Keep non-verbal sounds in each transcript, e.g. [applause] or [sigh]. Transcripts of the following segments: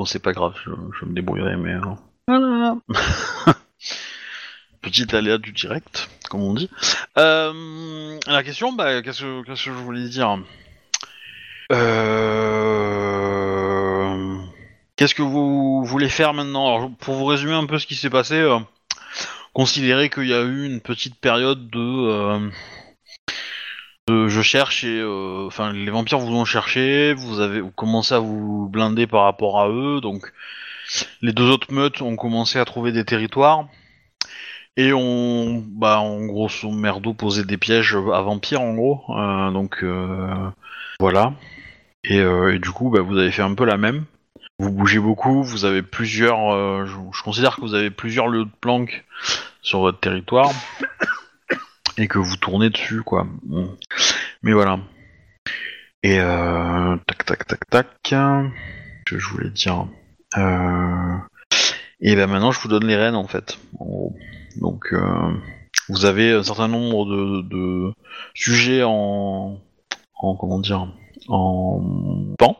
Bon, c'est pas grave, je, je me débrouillerai, mais... euh, Voilà [laughs] Petit aléa du direct, comme on dit. Euh, la question, bah, qu'est-ce que qu'est-ce que je voulais dire? Euh... Qu'est-ce que vous voulez faire maintenant? Alors, Pour vous résumer un peu ce qui s'est passé, euh, considérez qu'il y a eu une petite période de... euh, je cherche et... euh, Enfin, les vampires vous ont cherché, vous avez vous commencé à vous blinder par rapport à eux, donc les deux autres meutes ont commencé à trouver des territoires. Et on, bah, en grosso merdo, posait des pièges à vampires, en gros. Euh, donc, euh, voilà. Et, du coup, bah, vous avez fait un peu la même. Vous bougez beaucoup, vous avez plusieurs... je considère que vous avez plusieurs lieux de planque sur votre territoire. Et que vous tournez dessus, quoi. Bon. Mais voilà. Et euh, tac, tac, tac, tac. Que je voulais dire... Euh... Et ben maintenant, je vous donne les rênes, en fait. Donc, euh, vous avez un certain nombre de, de sujets en, en comment dire, en pan.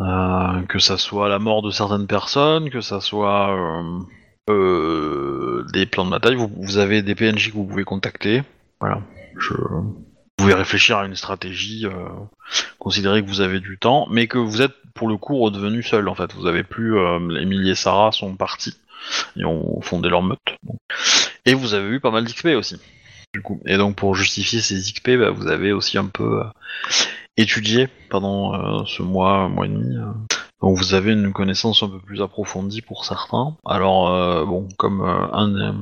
Euh, que ça soit la mort de certaines personnes, que ça soit euh, des plans de bataille. Vous, avez des PNJ que vous pouvez contacter. Voilà. Vous pouvez réfléchir à une stratégie, euh, considérer que vous avez du temps, mais que vous êtes pour le coup redevenu seul en fait. Vous avez plus euh, Émilie et Sarah sont partis et ont fondé leur meute. Et vous avez eu pas mal d'XP aussi. Du coup. Et donc pour justifier ces XP, bah, vous avez aussi un peu euh, étudié pendant euh, ce mois, mois et demi. euh. Donc vous avez une connaissance un peu plus approfondie pour certains. Alors euh, bon, comme euh, un, euh,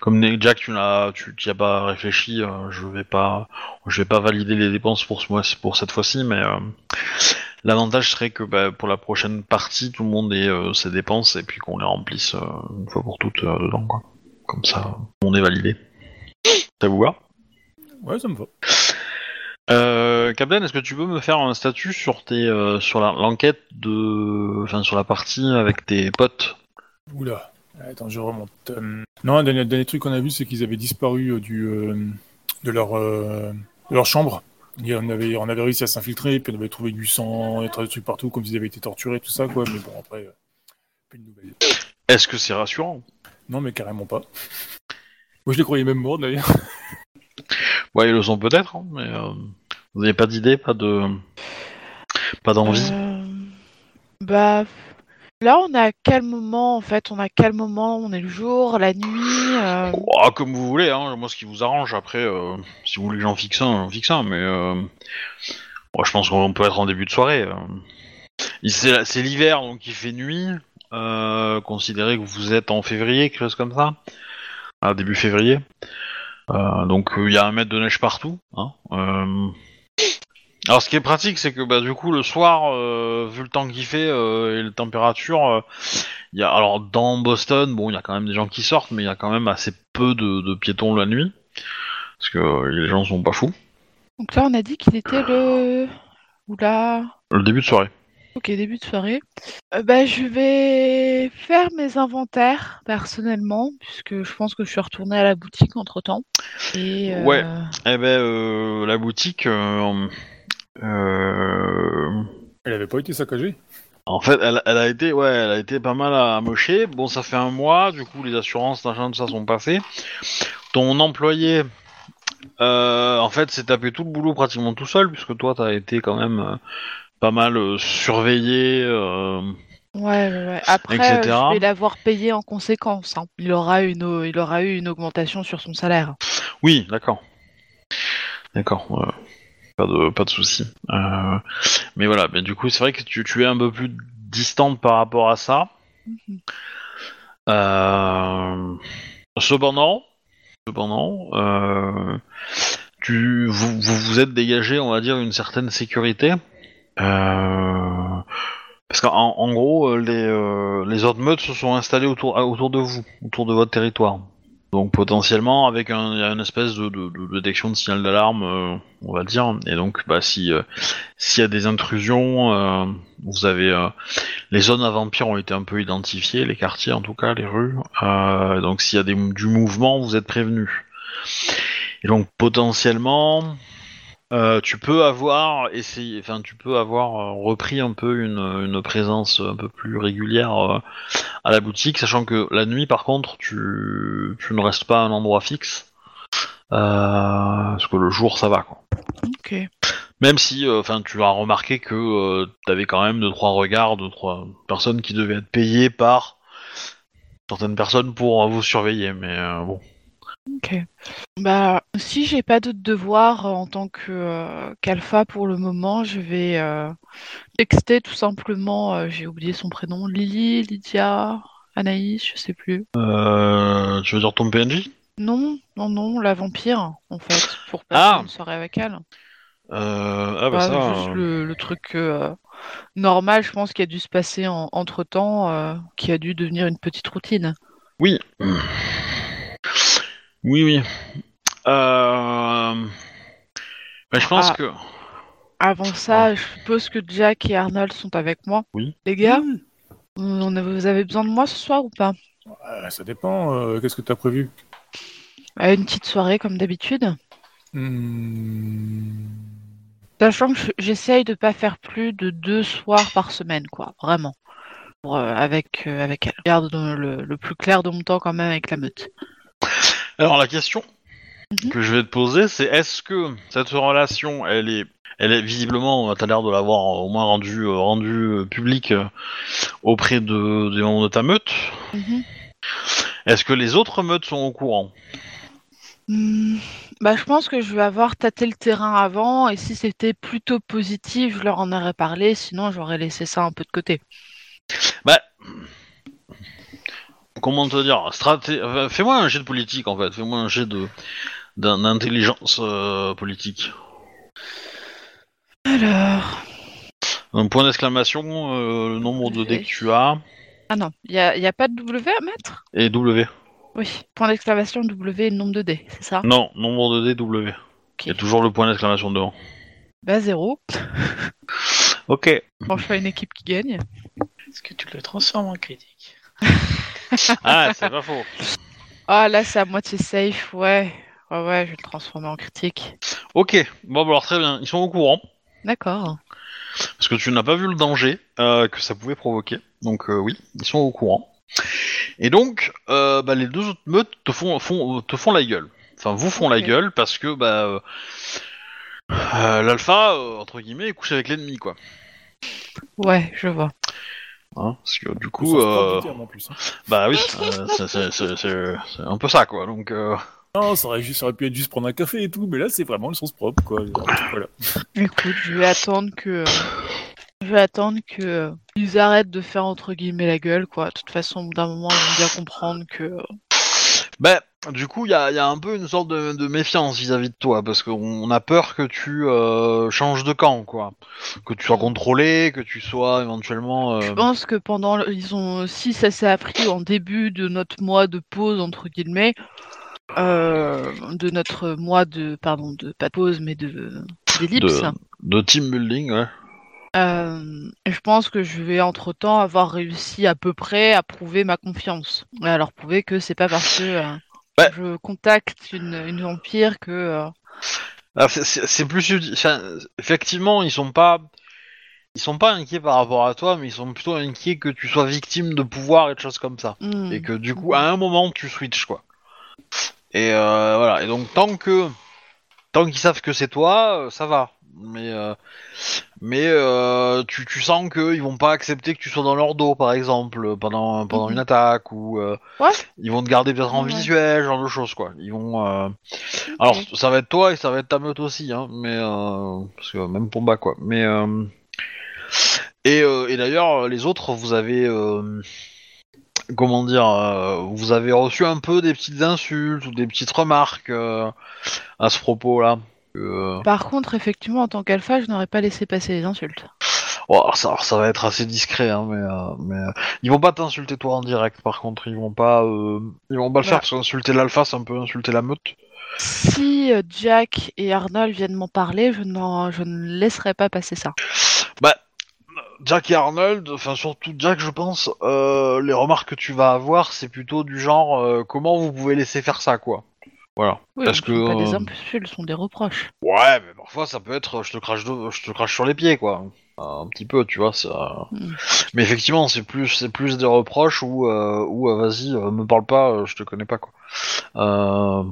comme Jack, tu n'as, tu n'y as pas réfléchi, euh, je vais pas, je vais pas valider les dépenses pour ce mois, pour cette fois-ci, mais euh, l'avantage serait que bah, pour la prochaine partie, tout le monde ait ses dépenses et puis qu'on les remplisse une fois pour toutes dedans, quoi. Comme ça, on est validé. Ça vous va? Ouais, ça me va. Euh, Captain, est-ce que tu peux me faire un statut sur tes, euh, sur l'enquête de, enfin sur la partie avec tes potes? Oula. Attends, je remonte. Euh, Non, un dernier, dernier truc qu'on a vu, c'est qu'ils avaient disparu euh, du, de, leur, de leur chambre. Et on, avait, on avait réussi à s'infiltrer, puis on avait trouvé du sang, des tas de trucs partout, comme s'ils avaient été torturés, tout ça, quoi. Mais bon, après, plus de nouvelles. Est-ce que c'est rassurant? Non, mais carrément pas. Moi, je les croyais même morts, d'ailleurs. Ouais, ils le sont peut-être, hein, mais vous n'avez pas d'idée, pas de, pas d'envie. Euh, Bah, là, on est à quel moment en fait On a quel moment On est le jour, la nuit euh, Oh, comme vous voulez, hein, moi ce qui vous arrange. Après, euh, si vous voulez que j'en fixe un, j'en fixe un, mais moi, je pense qu'on peut être en début de soirée. C'est l'hiver, donc il fait nuit. Considérez que vous êtes en février, quelque chose comme ça, à début février. Donc il y a un mètre de neige partout. Hein. Alors ce qui est pratique, c'est que bah, du coup le soir, euh, vu le temps qu'il fait euh, et la température, euh, il y a alors dans Boston, bon, il y a quand même des gens qui sortent, mais il y a quand même assez peu de, de piétons la nuit, parce que euh, les gens sont pas fous. Donc là, on a dit qu'il était le. Oula. Le début de soirée. Ok, début de soirée. Euh, bah, je vais faire mes inventaires personnellement, puisque je pense que je suis retournée à la boutique entre temps. Et, euh, Ouais. Eh ben, euh, la boutique, euh, euh, Elle avait pas été saccagée? en fait, elle, elle a été, ouais, elle a été pas mal amochée. Bon, ça fait un mois, du coup, les assurances, machin, tout ça sont passées. Ton employé, euh, en fait, s'est tapé tout le boulot pratiquement tout seul, puisque toi, t'as été quand même euh, pas mal euh, surveillé. euh, Ouais. Après, Etc. je vais l'avoir payé en conséquence. hein. Il aura une, il aura eu une augmentation sur son salaire. Oui, d'accord. D'accord. euh, pas de pas de souci. Euh, mais voilà, mais du coup, c'est vrai que tu, tu es un peu plus distante par rapport à ça. Mhm. Euh, cependant, cependant, tu vous, vous vous êtes dégagé, on va dire, une certaine sécurité. Euh, parce qu'en en gros, euh, les, euh, les autres meutes se sont installés autour, à- autour de vous, autour de votre territoire. Donc potentiellement avec un, une espèce de, de- de détection de signal d'alarme, euh, on va dire. Et donc bah si euh, s'il y a des intrusions, euh, vous avez euh, les zones à vampires ont été un peu identifiées, les quartiers en tout cas, les rues. Euh, donc s'il y a des, du mouvement, vous êtes prévenus. Et donc potentiellement, euh, tu peux avoir essayé, enfin tu peux avoir euh, repris un peu une, une présence un peu plus régulière euh, à la boutique, sachant que la nuit par contre tu, tu ne restes pas à un endroit fixe, euh, parce que le jour ça va quoi. Ok. Même si, enfin, tu as remarqué que tu avais quand même deux trois regards, deux trois personnes qui devaient être payées par certaines personnes pour vous surveiller, mais bon. Ok. Bah, si j'ai pas d'autres devoirs euh, en tant que euh, qu'alpha pour le moment, je vais euh, texter tout simplement. euh, j'ai oublié son prénom. Lily, Lydia, Anaïs, je sais plus. Euh, tu veux dire ton PNJ Non, non, non, la vampire, en fait, pour passer Ah. une soirée avec elle. euh, Ah bah Pas ça. juste euh, le, le truc euh, normal, je pense, qui a dû se passer en, entre temps, qui a dû devenir une petite routine. Oui. Oui, oui. Euh... mais je pense Ah. que. Avant ça, je suppose que Jack et Arnold sont avec moi. Oui. Les gars, on a- vous avez besoin de moi ce soir ou pas? Euh, ça dépend. euh, Qu'est-ce que tu as prévu? À Une petite soirée comme d'habitude. Hmm, Sachant que je- j'essaye de pas faire plus de deux soirs par semaine, quoi, vraiment. Pour, euh, avec, euh, avec elle. Je garde le, le- le plus clair de mon temps quand même avec la meute. Alors la question Mhm. que je vais te poser, c'est est-ce que cette relation, elle est, elle est visiblement, t'as l'air de l'avoir au moins rendue, euh, euh, publique euh, auprès de, des membres de ta meute. Mhm. Est-ce que les autres meutes sont au courant? Hmm, Bah, je pense que je vais avoir tâté le terrain avant, et si c'était plutôt positif, je leur en aurais parlé, sinon j'aurais laissé ça un peu de côté. Bah, comment te dire straté... enfin, Fais-moi un jet de politique en fait. Fais-moi un jet de d'un- d'intelligence euh, politique. Alors. Un point d'exclamation, euh, le nombre de dés que tu as Ah non, il n'y a, y a pas de W à mettre? Et W. Oui. Point d'exclamation W et nombre de D, c'est ça? Non, nombre de dés W. Il y a toujours le point d'exclamation devant. Bah, zéro. Ok. Quand je fais une équipe qui gagne. Est-ce que tu le transformes en critique? [laughs] Ah, c'est pas faux. Ah, là, c'est à moitié safe, ouais. Ouais, ouais, je vais le transformer en critique. Ok. Bon, bah, alors très bien. Ils sont au courant D'accord. parce que tu n'as pas vu le danger euh, que ça pouvait provoquer. Donc euh, oui, ils sont au courant. Et donc, euh, bah, les deux autres meutes te font, font, te font la gueule. Enfin, vous font la gueule parce que bah, l'alpha, entre guillemets, est couché avec l'ennemi, quoi. Ouais, je vois. Hein, parce que du coup, euh, en plus. hein. bah oui, c'est- un peu ça, quoi. Donc, euh, Non, ça aurait, juste- ça aurait pu être juste prendre un café et tout, mais là, c'est vraiment le sens propre, quoi. Voilà. Écoute, je vais attendre que. euh, Je vais attendre que euh, ils arrêtent de faire entre guillemets la gueule, quoi. De toute façon, d'un moment, ils vont bien comprendre que. bah, du coup, il y a, il y a un peu une sorte de, de méfiance vis-à-vis de toi parce qu'on a peur que tu euh, changes de camp, quoi. Que tu sois contrôlé, que tu sois éventuellement. Je euh, pense que pendant, le- ils ont, si ça s'est appris en début de notre mois de pause entre guillemets, euh, de notre mois de, pardon, de pas de pause mais de d'ellipse. de, de team building, ouais. euh, je pense que je vais entre temps avoir réussi à peu près à prouver ma confiance, à leur prouver que c'est pas parce que euh, Ouais. je contacte une, une vampire que euh, Ah, c'est- plus effectivement, ils sont pas, ils sont pas inquiets par rapport à toi, mais ils sont plutôt inquiets que tu sois victime de pouvoir et de choses comme ça, hmm, et que du coup, à un moment, tu switches quoi. Et euh, voilà. Et donc tant que, tant qu'ils savent que c'est toi, euh, ça va. Mais euh, mais euh, tu, tu sens qu'ils vont pas accepter que tu sois dans leur dos, par exemple, pendant pendant Mhm. une attaque ou euh, Ouais. ils vont te garder peut-être en Ouais. visuel, genre de choses quoi. Ils vont alors, ça va être toi et ça va être ta meute aussi, hein, mais parce que même pour bas quoi. Mais et, euh, et d'ailleurs, les autres, vous avez euh, comment dire, euh, vous avez reçu un peu des petites insultes ou des petites remarques à ce propos-là. Euh, Par contre, effectivement, en tant qu'alpha, je n'aurais pas laissé passer les insultes. alors ça, alors ça va être assez discret, hein, mais, euh, mais euh, ils vont pas t'insulter toi en direct. Par contre, ils vont pas, ils vont pas le Ouais. faire parce qu'insulter l'alpha, c'est un peu insulter la meute. Si Jack et Arnold viennent m'en parler, je, je ne laisserai pas passer ça. Bah, Jack et Arnold, enfin surtout Jack, je pense, les remarques que tu vas avoir, c'est plutôt du genre comment vous pouvez laisser faire ça, quoi. Voilà. Oui, Parce ce que, pas des euh, insultes, ce sont des reproches. Ouais, mais parfois ça peut être je te crache, de- je te crache sur les pieds, quoi. Euh, Un petit peu, tu vois. Ça... Mm. Mais effectivement, c'est plus, c'est plus des reproches ou, euh, ou euh, vas-y, euh, me parle pas, euh, je te connais pas, quoi. Euh,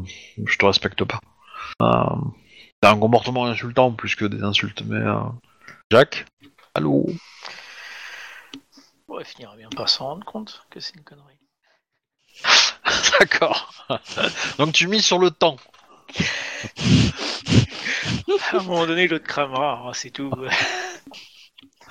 je te respecte pas. Euh, c'est un comportement insultant plus que des insultes, mais. euh, Jack Allô? On finira bien par s'en rendre compte que c'est une connerie. [laughs] D'accord. Donc tu mises sur le temps. [laughs] À un moment donné, l'autre cramera, hein, c'est tout.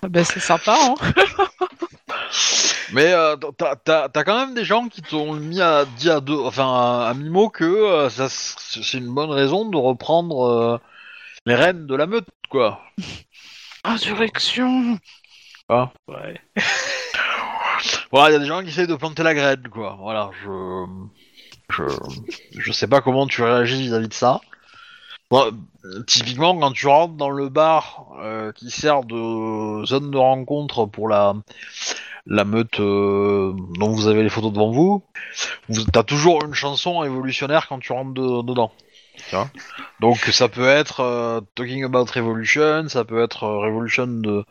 Ah bah, c'est sympa, hein. [laughs] Mais euh, t'as, t'as- t'as quand même des gens qui t'ont mis à dit à deux, enfin à, à mi-mot que euh, ça, c'est une bonne raison de reprendre euh, les rênes de la meute, quoi. Insurrection Ouais. Voilà, il y a des gens qui essayent de planter la graine, quoi. Voilà, je, je, sais pas comment tu réagis vis-à-vis de ça. Typiquement, quand tu rentres dans le bar euh, qui sert de zone de rencontre pour la la meute euh, dont vous avez les photos devant vous, t'as toujours une chanson révolutionnaire quand tu rentres de- dedans. Tu vois. Donc ça peut être euh, Talking About Revolution, ça peut être euh, Revolution de,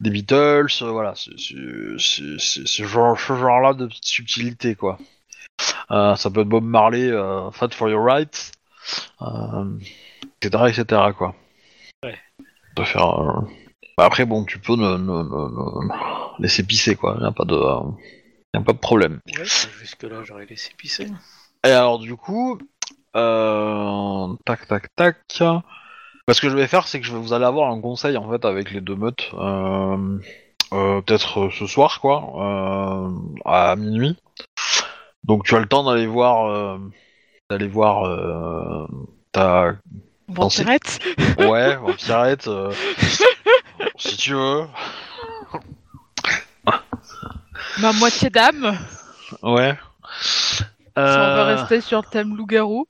des Beatles, euh, voilà, c'est ce genre, ce genre-là de petites subtilités, quoi. Ça peut être Bob Marley, Fight for Your Rights, etc., etc., quoi. Ouais. Peux faire... bah, après, bon, tu peux ne, ne- ne- ne- laisser pisser, quoi, y a pas de... y a pas de problème. Ouais, jusque-là, j'aurais laissé pisser. Et alors du coup, euh, tac tac tac. Bah, ce que je vais faire, c'est que je vais vous allez avoir un conseil en fait avec les deux meutes, euh, euh, peut-être ce soir quoi, euh, à minuit. Donc tu as le temps d'aller voir, d'aller voir ta Vampirette ouais vampirette, si tu veux. Ma moitié d'âme Ouais. Si on veut Euh, rester sur le thème loup-garou.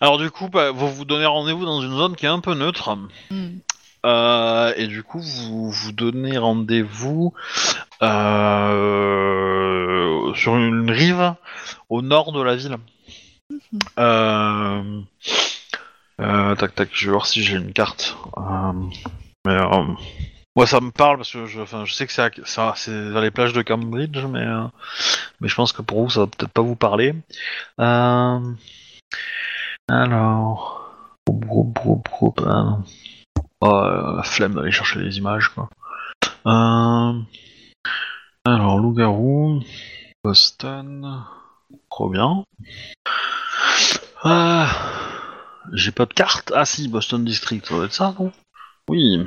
Alors du coup, bah, vous vous donnez rendez-vous dans une zone qui est un peu neutre. Hmm. Euh, et du coup, vous vous donnez rendez-vous euh, sur une rive au nord de la ville. Euh, tac tac, je vais voir si j'ai une carte. Mais moi, ça me parle parce que je, sais que c'est vers les plages de Cambridge, mais euh, mais je pense que pour vous, ça va peut-être pas vous parler. Euh, alors, non. Oh, euh, la flemme d'aller chercher les images, quoi. Euh... Alors, loup-garou, Boston, trop bien. Ah, J'ai pas de carte. Ah si, Boston District, ça doit être ça, non? Oui.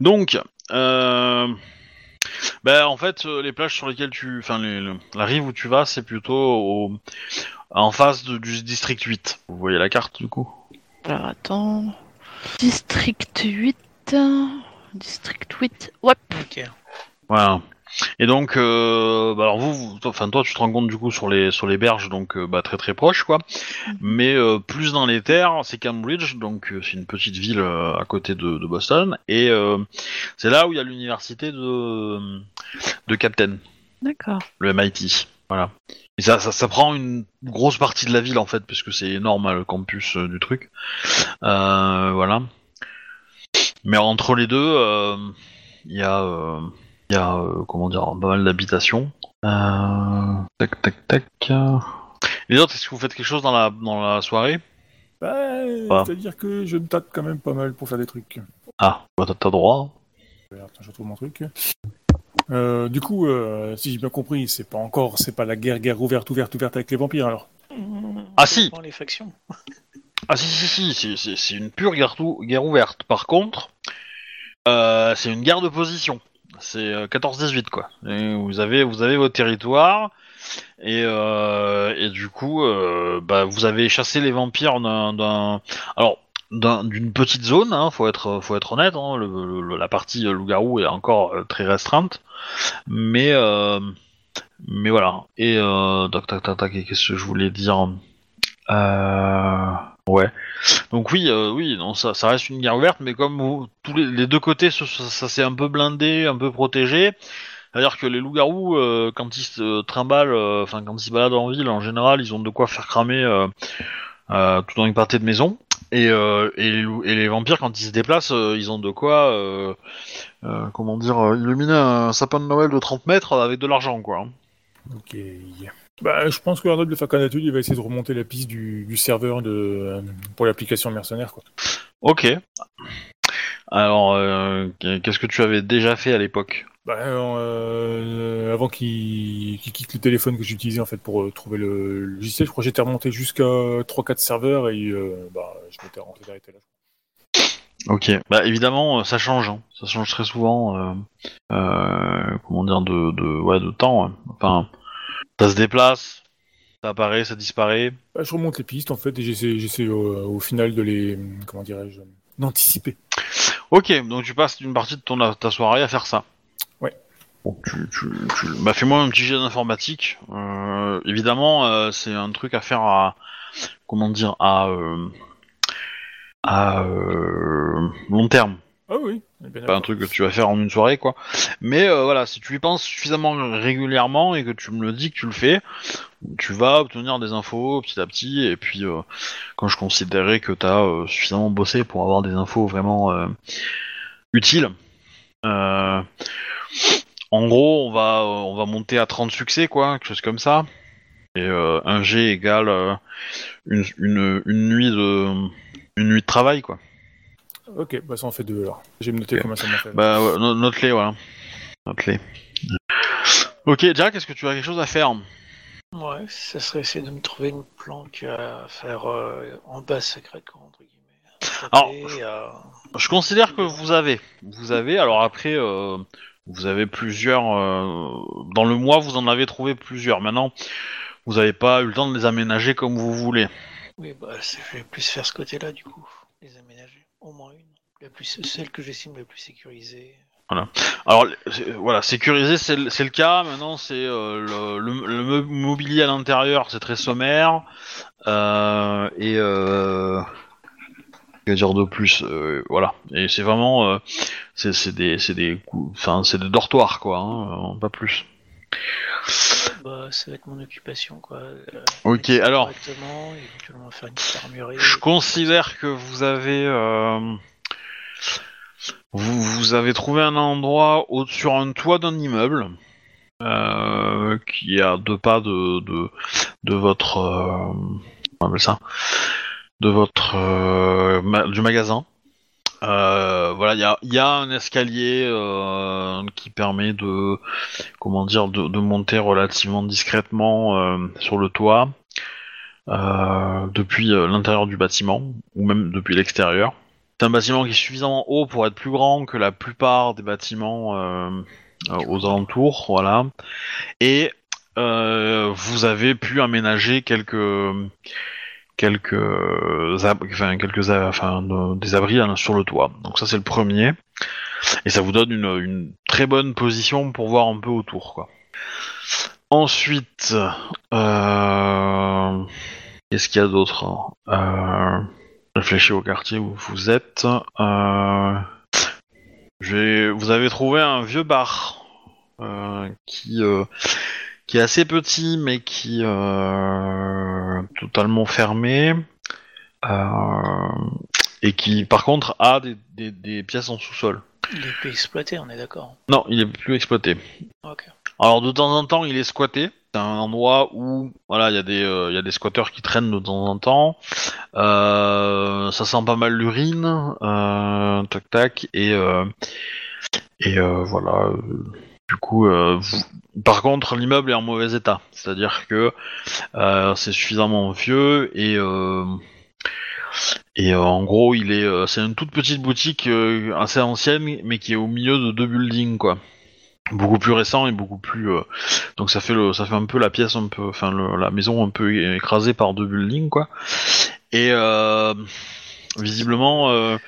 Donc, euh... ben, en fait, euh, les plages sur lesquelles tu... Enfin, les- le- la rive où tu vas, c'est plutôt au... en face de- du District 8. Vous voyez la carte, du coup? Alors attends. District 8. District 8. Ouais. Ok. Voilà. Et donc, euh, bah alors vous, enfin toi, tu te rends compte du coup sur les sur les berges, donc euh, bah, très très proche quoi. Mais euh, plus dans les terres, c'est Cambridge, donc euh, c'est une petite ville euh, à côté de, de Boston, et euh, c'est là où il y a l'université de de Captain, D'accord. le MIT. Voilà. Et ça, ça, ça prend une grosse partie de la ville en fait, parce que c'est énorme hein, le campus euh, du truc. Euh, voilà. Mais entre les deux, euh, il y a, euh, il y a euh, comment dire, pas mal d'habitations. Euh, tac, tac, tac. Les autres, est-ce que vous faites quelque chose dans la, dans la soirée? Bah, Ah. C'est-à-dire que je me tâte quand même pas mal pour faire des trucs. Ah, bah t'as droit. Attends, je retrouve mon truc. Euh, du coup, euh, si j'ai bien compris, c'est pas encore, c'est pas la guerre, guerre ouverte, ouverte, ouverte avec les vampires alors. Ah, si. Les factions. Ah si, si, si, c'est- c'est une pure guerre, guerre ouverte. Par contre, euh, c'est une guerre de position. C'est euh, 14-18 quoi. Et vous avez vous avez votre territoire et, euh, et du coup euh, bah, vous avez chassé les vampires d'un alors d'un- d'une petite zone. Hein, faut être faut être honnête. Hein, la partie euh, loup-garou est encore euh, très restreinte, mais euh, mais voilà. Et euh, tac tac tac tac. Qu'est-ce que je voulais dire? Euh, Ouais. Donc oui, euh, oui, non, ça, ça reste une guerre ouverte, mais comme vous- tous les, les deux côtés, ça, ça- ça s'est un peu blindé, un peu protégé, C'est-à-dire que les loups-garous, euh, quand ils se trimballent, euh, enfin quand ils se baladent en ville, en général, ils ont de quoi faire cramer euh, euh, tout dans une partie de maison. Et, euh, et, les loups- et les vampires, quand ils se déplacent, euh, ils ont de quoi, euh, euh, comment dire, illuminer un sapin de Noël de 30 mètres avec de l'argent, quoi. hein. Ok. Bah, je pense que Arnold de Fakanatu, il va essayer de remonter la piste du, du serveur de, euh, pour l'application mercenaire. Quoi. Ok. Alors, euh, qu'est-ce que tu avais déjà fait à l'époque? Bah, euh, avant qu'il quitte le téléphone que j'utilisais en fait pour euh, trouver le, logiciel, je crois que j'étais remonté jusqu'à 3-4 serveurs et euh, bah, je m'étais rentré arrêté là. Ok, bah évidemment euh, ça change, hein. ça change très souvent. euh, euh, comment dire de, de ouais de temps. ouais. Enfin, ça se déplace, ça apparaît, ça disparaît. Bah, je remonte les pistes en fait et j'essaie j'essaie au, au final de les comment dirais-je d'anticiper. Ok, donc tu passes une partie de ton ta soirée à faire ça. Ouais. Bon, tu, tu, tu... Bah fais-moi un petit jet d'informatique. Euh, évidemment, euh, c'est un truc à faire à comment dire à euh, à euh, long terme. Ah oui, pas un truc que tu vas faire en une soirée quoi. Mais euh, voilà, si tu y penses suffisamment régulièrement et que tu me le dis que tu le fais, tu vas obtenir des infos petit à petit et puis euh, quand je considérais que tu as suffisamment bossé pour avoir des infos vraiment euh, utiles. euh, en gros, on va euh, on va monter à 30 succès quoi, quelque chose comme ça. Et euh, un G égale euh, une, une, une nuit de une nuit de travail quoi. Ok, bah ça en fait deux alors. J'ai me noté Ok. combien ça m'en fait. Bah, ouais, no- note-les, voilà. Note-les. Ok, Jack, est-ce que tu as quelque chose à faire Ouais, ça serait essayer de me trouver une planque à faire euh, en base secrète, quoi, entre guillemets. Alors, euh, Je considère que vous avez. Vous avez, alors après, euh, vous avez plusieurs. euh, dans le mois, vous en avez trouvé plusieurs. Maintenant, vous n'avez pas eu le temps de les aménager comme vous voulez. Oui, bah, je vais plus faire ce côté-là, du coup. Les aménager. Au moins une. La plus, celle que j'estime la plus sécurisée. Alors c'est- voilà, sécuriser c'est le cas. Maintenant c'est euh, le, le- le mo- mobilier à l'intérieur, c'est très sommaire. Euh, et euh, que dire de plus euh, Voilà. Et c'est vraiment euh, c'est des des des dortoirs quoi, hein, euh, pas plus. Bah, ça va être mon occupation, quoi. Euh, Ok, alors. Éventuellement faire une. Je considère que vous avez euh, vous, vous avez trouvé un endroit au, sur un toit d'un immeuble euh, qui est à deux pas de de, de votre euh, comment on appelle ça? De votre euh, ma- du magasin. Euh, voilà, il y a, un escalier euh, qui permet de comment dire de, monter relativement discrètement euh, sur le toit depuis l'intérieur du bâtiment ou même depuis l'extérieur. C'est un bâtiment qui est suffisamment haut pour être plus grand que la plupart des bâtiments aux alentours, voilà. Et vous avez pu aménager quelques quelques enfin de- des abris hein, sur le toit. Donc ça c'est le premier. Et ça vous donne une, très bonne position pour voir un peu autour. Ensuite, euh... qu'est-ce qu'il y a d'autre hein? Euh... Réfléchis au quartier où vous êtes. Euh... Vous avez trouvé un vieux bar euh, qui euh, qui est assez petit mais qui euh, totalement fermé euh, et qui par contre a des, des, des pièces en sous-sol. Il est plus exploité, on est d'accord. Non, il est plus exploité. Ok. Alors de temps en temps, il est squatté. C'est un endroit où voilà, il y a des euh, il y a des squatteurs qui traînent de temps en temps. Euh, ça sent pas mal l'urine, tac tac et et voilà. Du coup, euh, par contre, l'immeuble est en mauvais état. C'est-à-dire que euh, c'est suffisamment vieux et euh, et en gros, il est c'est une toute petite boutique assez ancienne, mais qui est au milieu de deux buildings quoi beaucoup plus récent et beaucoup plus donc ça fait le ça fait un peu la pièce un peu enfin le- la maison un peu écrasée par deux buildings quoi et visiblement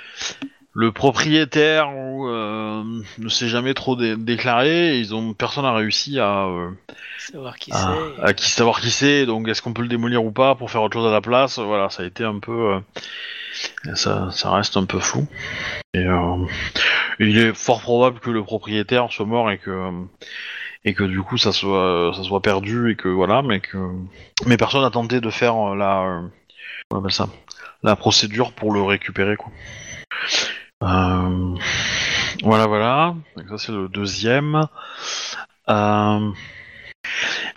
le propriétaire ou, euh, ne s'est jamais trop dé- déclaré et ils ont personne n'a réussi à, euh, Savoir qui à, c'est. à qui savoir qui c'est donc est-ce qu'on peut le démolir ou pas pour faire autre chose à la place? Voilà ça a été un peu euh, ça, ça reste un peu fou et, il est fort probable que le propriétaire soit mort et que et que du coup ça soit ça soit perdu et que voilà, mais que mais personne n'a tenté de faire la on appelle ça? La procédure pour le récupérer quoi. Euh, voilà voilà, ça c'est le deuxième. Euh,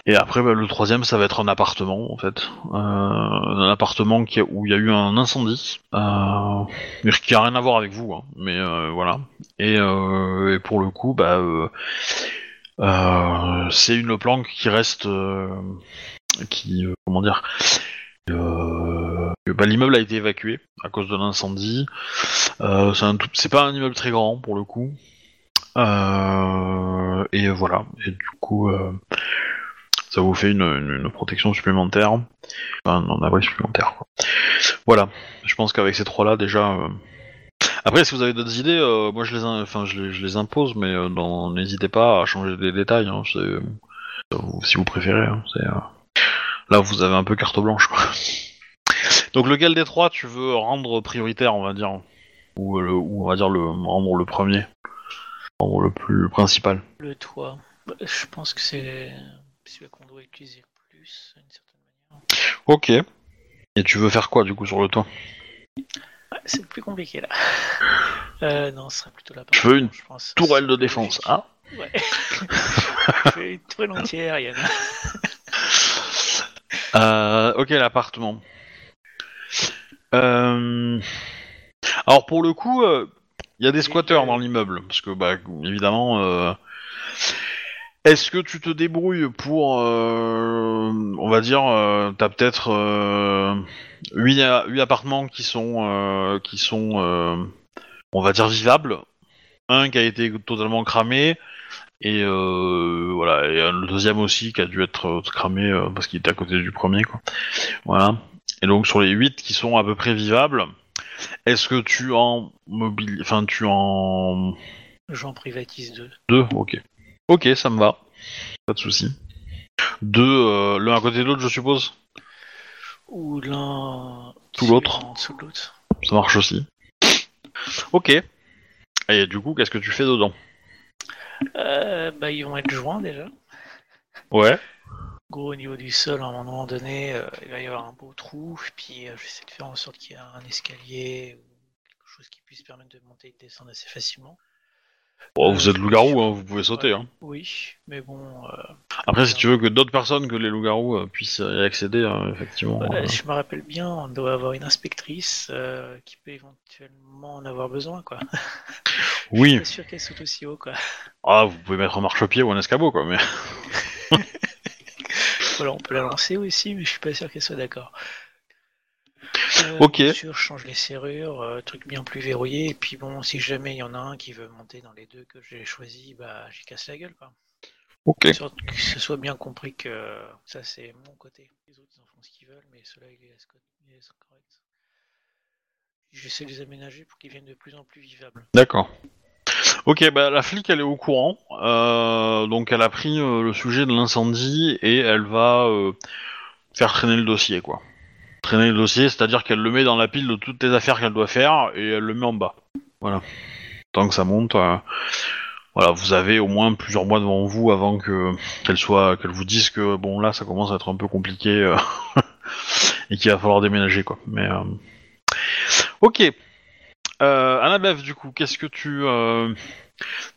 et après, bah, le troisième, ça va être un appartement, en fait. Euh, un appartement où il y a eu un incendie, euh, qui a rien à voir avec vous, hein, mais voilà. Et, pour le coup, bah, c'est une planque qui reste, qui, comment dire, bah, l'immeuble a été évacué à cause de l'incendie. Euh, c'est pas un immeuble très grand pour le coup. Euh, et voilà. Et du coup, euh, ça vous fait une, protection supplémentaire. Enfin, un abri supplémentaire. Voilà. Je pense qu'avec ces trois-là, déjà. euh, Après, si vous avez d'autres idées, euh, moi je les, impose, mais euh, n'hésitez pas à changer des détails. hein, euh, si vous préférez. hein, euh, Là, vous avez un peu carte blanche. Donc, lequel des trois tu veux rendre prioritaire, on va dire, ou, euh, le, ou on va dire le rendre le premier, rendre le plus principal. Le toit, bah, je pense que c'est celui qu'on doit utiliser plus, d'une certaine manière. Ok. Et tu veux faire quoi du coup sur le toit? Ouais, c'est le plus compliqué là. [laughs] Euh, non, ce serait plutôt la Je veux une je pense. Tourelle de défense. Ah. Ouais. [laughs] je veux une tourelle entière, Yann. Euh, ok, l'appartement. Euh... Alors pour le coup, euh, il y a des squatteurs dans l'immeuble, parce que bah évidemment. euh, Est-ce que tu te débrouilles pour, on va dire, euh, t'as peut-être euh, huit, a- huit appartements qui sont, qui sont, on va dire vivables, un qui a été totalement cramé, et voilà, et le deuxième aussi qui a dû être cramé parce qu'il était à côté du premier, quoi. Voilà. Et donc sur les 8 qui sont à peu près vivables, est-ce que tu en mobile, enfin tu en J'en privatise deux. deux, ok. Ok, ça me va. Pas de souci. Deux, euh, l'un à côté de l'autre, je suppose? Ou l'un. Tout l'autre. L'autre. Ça marche aussi. Ok. Et du coup, qu'est-ce que tu fais dedans? Euh, bah, ils vont être joints déjà. Ouais. Gros, au niveau du sol, à un moment donné, euh, il va y avoir un beau trou. Puis euh, j'essaie de faire en sorte qu'il y ait un escalier ou quelque chose qui puisse permettre de monter et de descendre assez facilement. Bon, vous êtes loup-garou, hein, vous pouvez sauter. Hein. Oui, mais bon, euh, Après, si tu veux que d'autres personnes que les loups-garous euh, puissent y accéder, euh, effectivement. Voilà, euh, je me rappelle bien, on doit avoir une inspectrice euh, qui peut éventuellement en avoir besoin, quoi. [laughs] Je suis Oui. pas sûr qu'elle saute aussi haut, quoi. Ah, vous pouvez mettre un marchepied ou un escabeau, quoi. Mais [laughs] Voilà, on peut la lancer aussi, mais je suis pas sûr qu'elle soit d'accord. Euh, Ok. Sûr, je change les serrures, euh, truc bien plus verrouillé, et puis bon, si jamais il y en a un qui veut monter dans les deux que j'ai choisi, bah j'y casse la gueule, quoi. ok. Sorte que ce soit bien compris que ça c'est mon côté. Les autres ils en font ce qu'ils veulent, mais ceux-là ils les laissent, co- ils les laissent corrects. J'essaie de les aménager pour qu'ils viennent de plus en plus vivables. D'accord. Ok, bah la flic elle est au courant, euh, donc elle a pris euh, le sujet de l'incendie et elle va euh, faire traîner le dossier quoi. Traîner le dossier, c'est-à-dire qu'elle le met dans la pile de toutes les affaires qu'elle doit faire et elle le met en bas. Voilà. Tant que ça monte, euh, voilà, vous avez au moins plusieurs mois devant vous avant que qu'elle soit, qu'elle vous dise que bon là ça commence à être un peu compliqué euh, [laughs] et qu'il va falloir déménager quoi. Mais ok. Euh, Annabeth, du coup, qu'est-ce que tu... euh,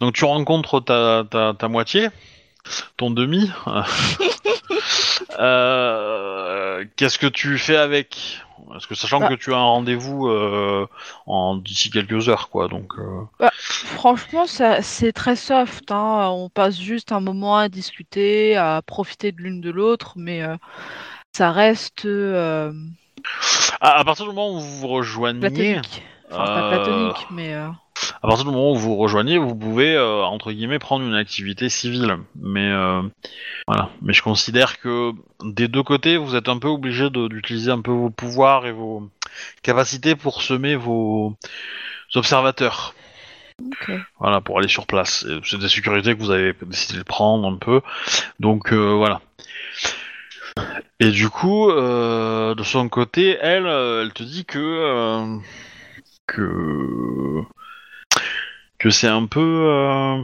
Donc tu rencontres ta, ta, ta moitié, ton demi. [laughs] Euh, qu'est-ce que tu fais avec? Parce que sachant Bah. que tu as un rendez-vous euh, en d'ici quelques heures, quoi. Donc euh, Franchement, ça- c'est très soft. hein. On passe juste un moment à discuter, à profiter de l'une de l'autre, mais euh, ça reste euh, à, à partir du moment où vous vous rejoignez, platonique. Enfin, pas euh, platonique, mais euh, à partir du moment où vous vous rejoignez, vous pouvez euh, entre guillemets prendre une activité civile. Mais euh, voilà. Mais je considère que des deux côtés, vous êtes un peu obligé d'utiliser un peu vos pouvoirs et vos capacités pour semer vos observateurs. ok. Voilà, pour aller sur place. C'est des sécurités que vous avez décidé de prendre un peu. Donc euh, voilà. Et du coup, euh, de son côté, elle, euh, elle te dit que euh, que que c'est un peu, euh,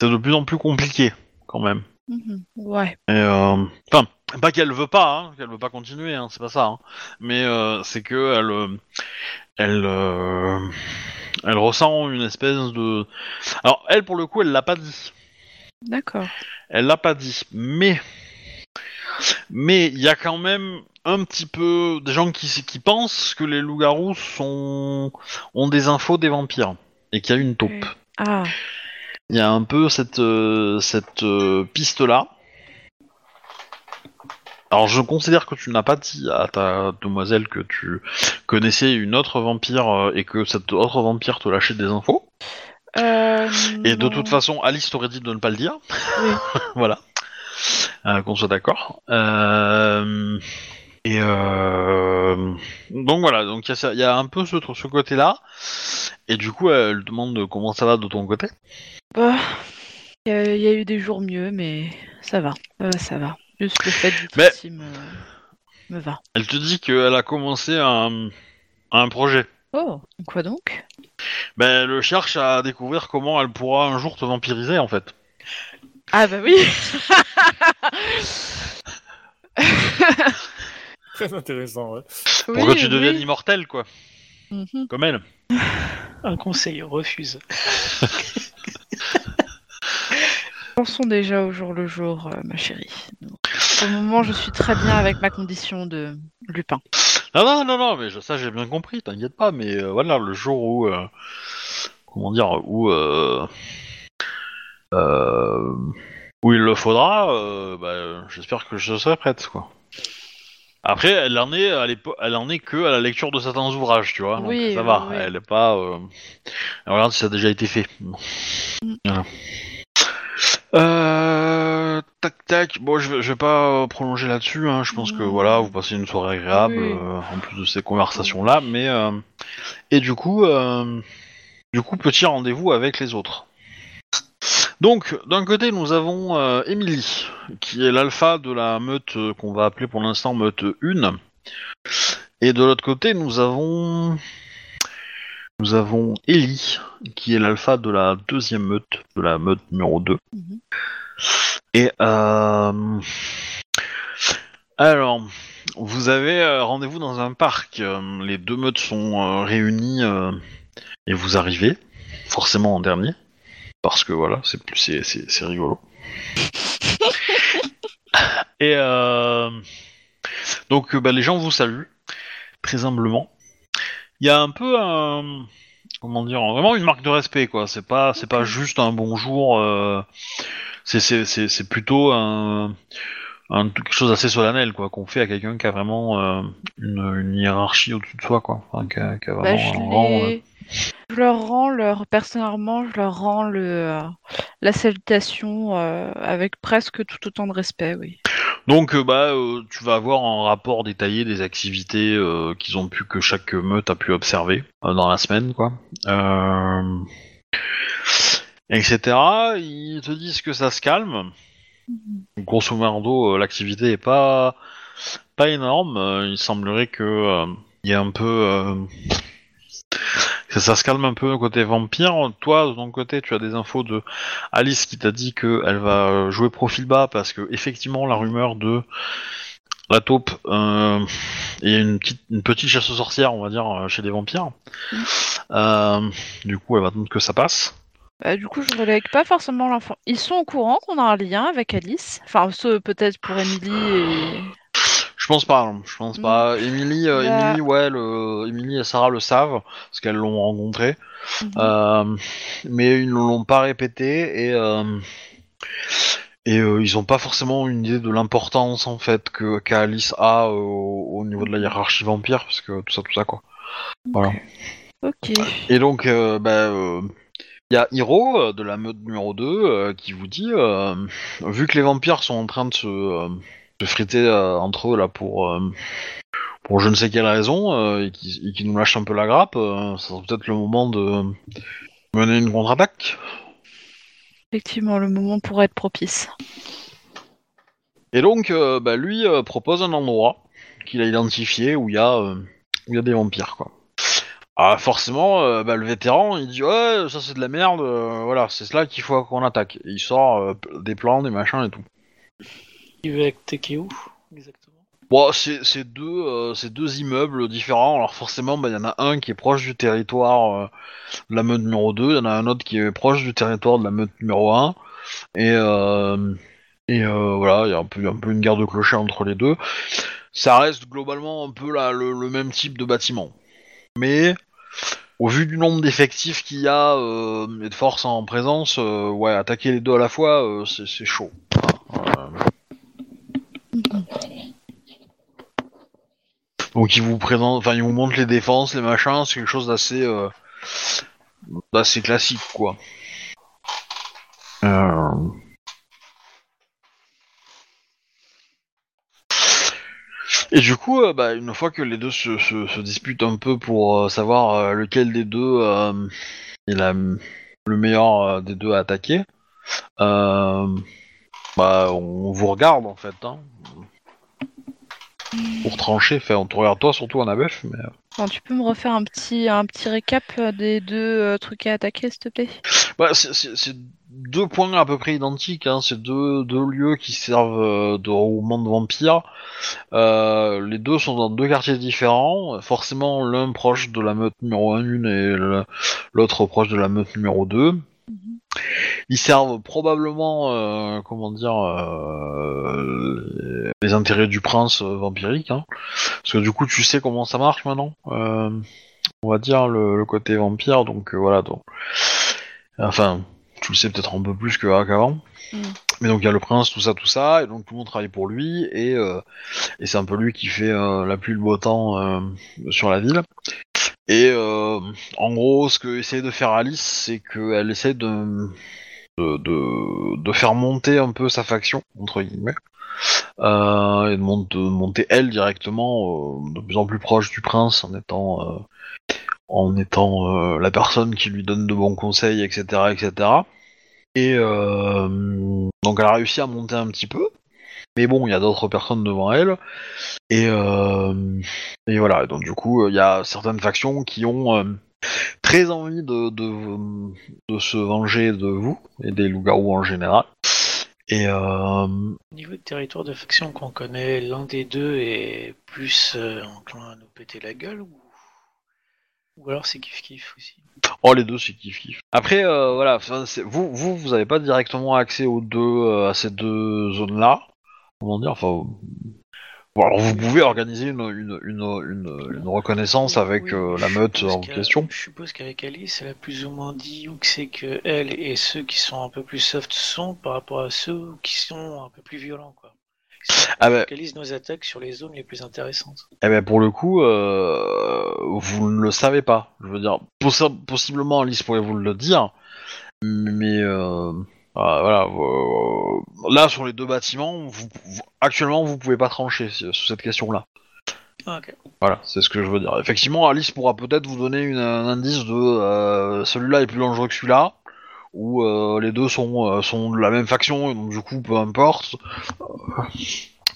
c'est de plus en plus compliqué quand même. Mhm. Ouais. Et, euh, enfin, pas qu'elle veut pas, hein, qu'elle veut pas continuer, hein, c'est pas ça. hein. mais euh, c'est que elle, elle, elle ressent une espèce de. Alors elle, pour le coup, elle l'a pas dit. D'accord. Elle l'a pas dit, mais mais il y a quand même un petit peu des gens qui, qui pensent que les loups-garous sont ont des infos des vampires et qu'il y a une taupe. Ah. Il y a un peu cette euh, cette piste là. Alors je considère que tu n'as pas dit à ta demoiselle que tu connaissais une autre vampire euh, et que cette autre vampire te lâchait des infos. Euh, Et de non. toute façon, Alice t'aurait dit de ne pas le dire. Oui. [laughs] voilà. Euh, Qu'on soit d'accord. Euh, Et euh... donc voilà, donc il y, a y un peu ce, ce côté-là. Et du coup, elle demande comment ça va de ton côté. Bah, il y, a- il y a eu des jours mieux, mais ça va. Euh, ça va. Juste le fait du Mais- me... me va. Elle te dit qu'elle a commencé un, un projet. Oh, quoi donc? Ben, elle cherche à découvrir comment elle pourra un jour te vampiriser en fait. Ah bah oui Très intéressant, ouais. Pour Oui, que tu oui. deviennes immortel, quoi. Mhm. Comme elle. Un conseil refuse. [laughs] Pensons déjà au jour le jour, euh, ma chérie. Pour le moment, je suis très bien avec ma condition de Lupin. Non, non, non, non, mais je- ça j'ai bien compris, t'inquiète pas, mais euh, voilà, le jour où. euh, comment dire Où. Euh, où il le faudra, euh, bah, j'espère que je serai prête, quoi. Après, elle en est, à elle en est que à la lecture de certains ouvrages, tu vois. donc Oui, ça va. oui. Elle est pas. euh, Elle regarde si ça a déjà été fait. Mm. Voilà. Euh, tac tac. Bon, je vais, je vais pas euh, prolonger là-dessus. hein. Je pense que voilà, vous passez une soirée agréable Oui. euh, en plus de ces conversations-là. Mais euh, et du coup, euh, du coup, petit rendez-vous avec les autres. Donc, d'un côté, nous avons euh, Emily, qui est l'alpha de la meute euh, qu'on va appeler pour l'instant meute 1. Et de l'autre côté, nous avons nous avons Ellie, qui est l'alpha de la deuxième meute, de la meute numéro 2. Mhm. Et euh... alors, vous avez euh, rendez-vous dans un parc. euh, les deux meutes sont euh, réunies euh, et vous arrivez, forcément en dernier, parce que voilà, c'est plus c'est rigolo. [laughs] et euh... donc, euh, bah, les gens vous saluent très humblement. Il y a un peu un comment dire vraiment une marque de respect quoi. C'est pas c'est pas juste un bonjour. euh, c'est c'est c'est c'est plutôt un, un quelque chose d'assez solennel quoi qu'on fait à quelqu'un qui a vraiment euh, une, une hiérarchie au-dessus de soi quoi. Enfin, qui a, qui a vraiment je, un rang, les- je leur rends leur personnellement, je leur rends le la salutation euh, avec presque tout autant de respect, oui. Donc euh, bah euh, tu vas avoir un rapport détaillé des activités euh, qu'ils ont pu que chaque meute a pu observer euh, dans la semaine quoi. Etc. Ils te disent que ça se calme. Grosso modo, l'activité est pas pas énorme. Il semblerait que il y ait un peu ça se calme un peu côté vampire. Toi, de ton côté, tu as des infos de Alice qui t'a dit qu'elle va jouer profil bas parce que effectivement la rumeur de la taupe, euh, il y a une petite, une petite chasse aux sorcières, on va dire, euh, chez les vampires. Euh, du coup, elle va attendre que ça passe. Bah, du coup, je relègue pas forcément l'info. Ils sont au courant qu'on a un lien avec Alice. Enfin, ce peut-être pour Emily et. Je pense pas, non, je pense pas. Emily, euh, Bah. Emily, ouais, le, Emily et Sarah le savent parce qu'elles l'ont rencontré, Mhm. euh, mais ils ne l'ont pas répété et euh, et euh, ils ont pas forcément une idée de l'importance en fait que qu'Alice a euh, au, au niveau de la hiérarchie vampire parce que tout ça, tout ça quoi. Voilà. Ok. Et donc, euh, bah, euh, il y a Hiro euh, de la meute numéro 2 euh, qui vous dit, euh, vu que les vampires sont en train de se, euh, se friter euh, entre eux là pour, euh, pour je ne sais quelle raison euh, et qui et qui nous lâchent un peu la grappe, ça serait peut-être le moment de mener une contre-attaque. Effectivement, le moment pourrait être propice. Et donc, euh, bah, lui euh, propose un endroit qu'il a identifié où il y euh, y a des vampires quoi. Ah, forcément, bah, le vétéran, il dit ouais, ça c'est de la merde, voilà, c'est cela qu'il faut qu'on attaque. Et il sort des plans, des machins et tout. Il exactement? Bon, c'est deux, euh, deux immeubles différents. Alors forcément, bah, il y en a un qui est proche du territoire euh, de la meute numéro 2, il y en a un autre qui est proche du territoire de la meute numéro 1. Et, euh, et euh, voilà, il y a un peu, un peu une guerre de clochers entre les deux. Ça reste globalement un peu le, le même type de bâtiment. Mais au vu du nombre d'effectifs qu'il y a et de forces en présence, ouais, attaquer les deux à la fois, c'est chaud. Voilà. Euh, Donc ils vous présentent, enfin ils vous montrent les défenses, les machins, c'est quelque chose d'assez, euh, classique quoi. Euh... Et du coup, euh, bah, une fois que les deux se, disputent un peu pour savoir lequel des deux est le meilleur des deux à attaquer, bah, on vous regarde en fait. Hein, pour trancher, enfin, on te regarde toi surtout Annabeth, mais... Bon, tu peux me refaire un petit, un petit récap euh, des deux euh, trucs à attaquer, s'il te plaît? Bah, c'est- deux points à peu près identiques, hein. c'est deux, deux lieux qui servent euh, de regroupement de vampires. Euh, les deux sont dans deux quartiers différents, forcément l'un proche de la meute numéro 1 et l'autre proche de la meute numéro 2. Ils servent probablement, euh, comment dire, euh, les intérêts du prince euh, vampirique, hein. parce que du coup tu sais comment ça marche maintenant. Euh, on va dire le, le côté vampire, donc voilà. Donc, enfin, tu le sais peut-être un peu plus qu'avant. Mm. Mais donc il y a le prince, tout ça, tout ça, et donc tout le monde travaille pour lui, et, et c'est un peu lui qui fait la pluie le beau temps sur la ville. Et euh, en gros, ce que essaie de faire Alice, c'est qu'elle essaie de, de, de, faire monter un peu sa faction, entre guillemets, euh, et de, de monter elle directement euh, de plus en plus proche du prince en étant, en étant la personne qui lui donne de bons conseils, etc. etc. Et donc elle a réussi à monter un petit peu. Mais bon, il y a d'autres personnes devant elle. Et, euh, et voilà, donc du coup, il y a certaines factions qui ont euh, très envie de, de, de se venger de vous, et des loups-garous en général. Et euh, Au niveau de territoire de faction qu'on connaît, l'un des deux est plus euh, enclin à nous péter la gueule ou, ou alors c'est kiff-kiff aussi? Oh, les deux, c'est kiff kiff. Après, euh, voilà, vous, vous, vous avez pas directement accès aux deux, euh, à ces deux zones-là. Comment dire, enfin. Bon, alors vous pouvez organiser une, une, une, une, une reconnaissance avec Oui, euh, la meute en question. Je suppose qu'avec Alice, elle a plus ou moins dit où que c'est que elle et ceux qui sont un peu plus soft sont par rapport à ceux qui sont un peu plus violents, quoi. Ah bah, focalise nos attaques sur les zones les plus intéressantes. Eh ben pour le coup, euh, vous ne le savez pas. Je veux dire, possi- possiblement Alice pourrait vous le dire, mais euh, voilà. euh, là sur les deux bâtiments, vous, vous- actuellement vous pouvez pas trancher sur sur cette question-là. Ah. Voilà, c'est ce que je veux dire. Effectivement, Alice pourra peut-être vous donner une- un indice de euh, celui-là est plus dangereux que celui-là, ou euh, les deux sont euh, sont de la même faction et donc du coup peu importe.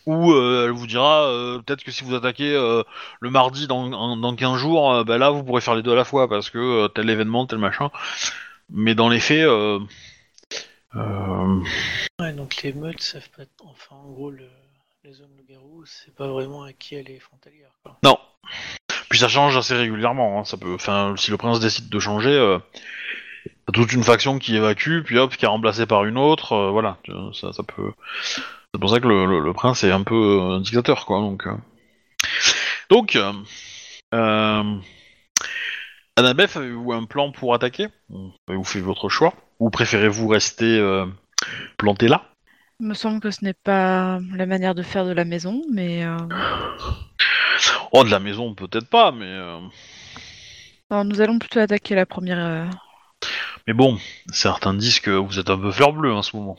Ou euh, elle vous dira euh, peut-être que si vous attaquez euh, le mardi dans, en- dans 15 jours, euh, bah là vous pourrez faire les deux à la fois parce que euh, tel événement, tel machin. Mais dans les faits, euh, euh, Ouais, donc les meutes savent pas. Enfin, en gros, le... les zones loup-garou, c'est pas vraiment à qui elle est frontalière, quoi. non. Puis ça change assez régulièrement. hein, Ça peut, enfin, si le prince décide de changer, euh, y a toute une faction qui évacue, puis hop, qui est remplacée par une autre. euh, voilà, ça, ça peut. C'est pour ça que le, le- le prince est un peu euh, un dictateur, quoi. Donc, euh. donc, euh, euh, Annabeth, avez-vous un plan pour attaquer? Avez-vous fait votre choix? Ou préférez-vous rester euh, planté là? Il me semble que ce n'est pas la manière de faire de la maison, mais euh, Oh, de la maison, peut-être pas, mais. euh, nous allons plutôt attaquer la première. euh, Mais bon, certains disent que vous êtes un peu fleur bleue en ce moment.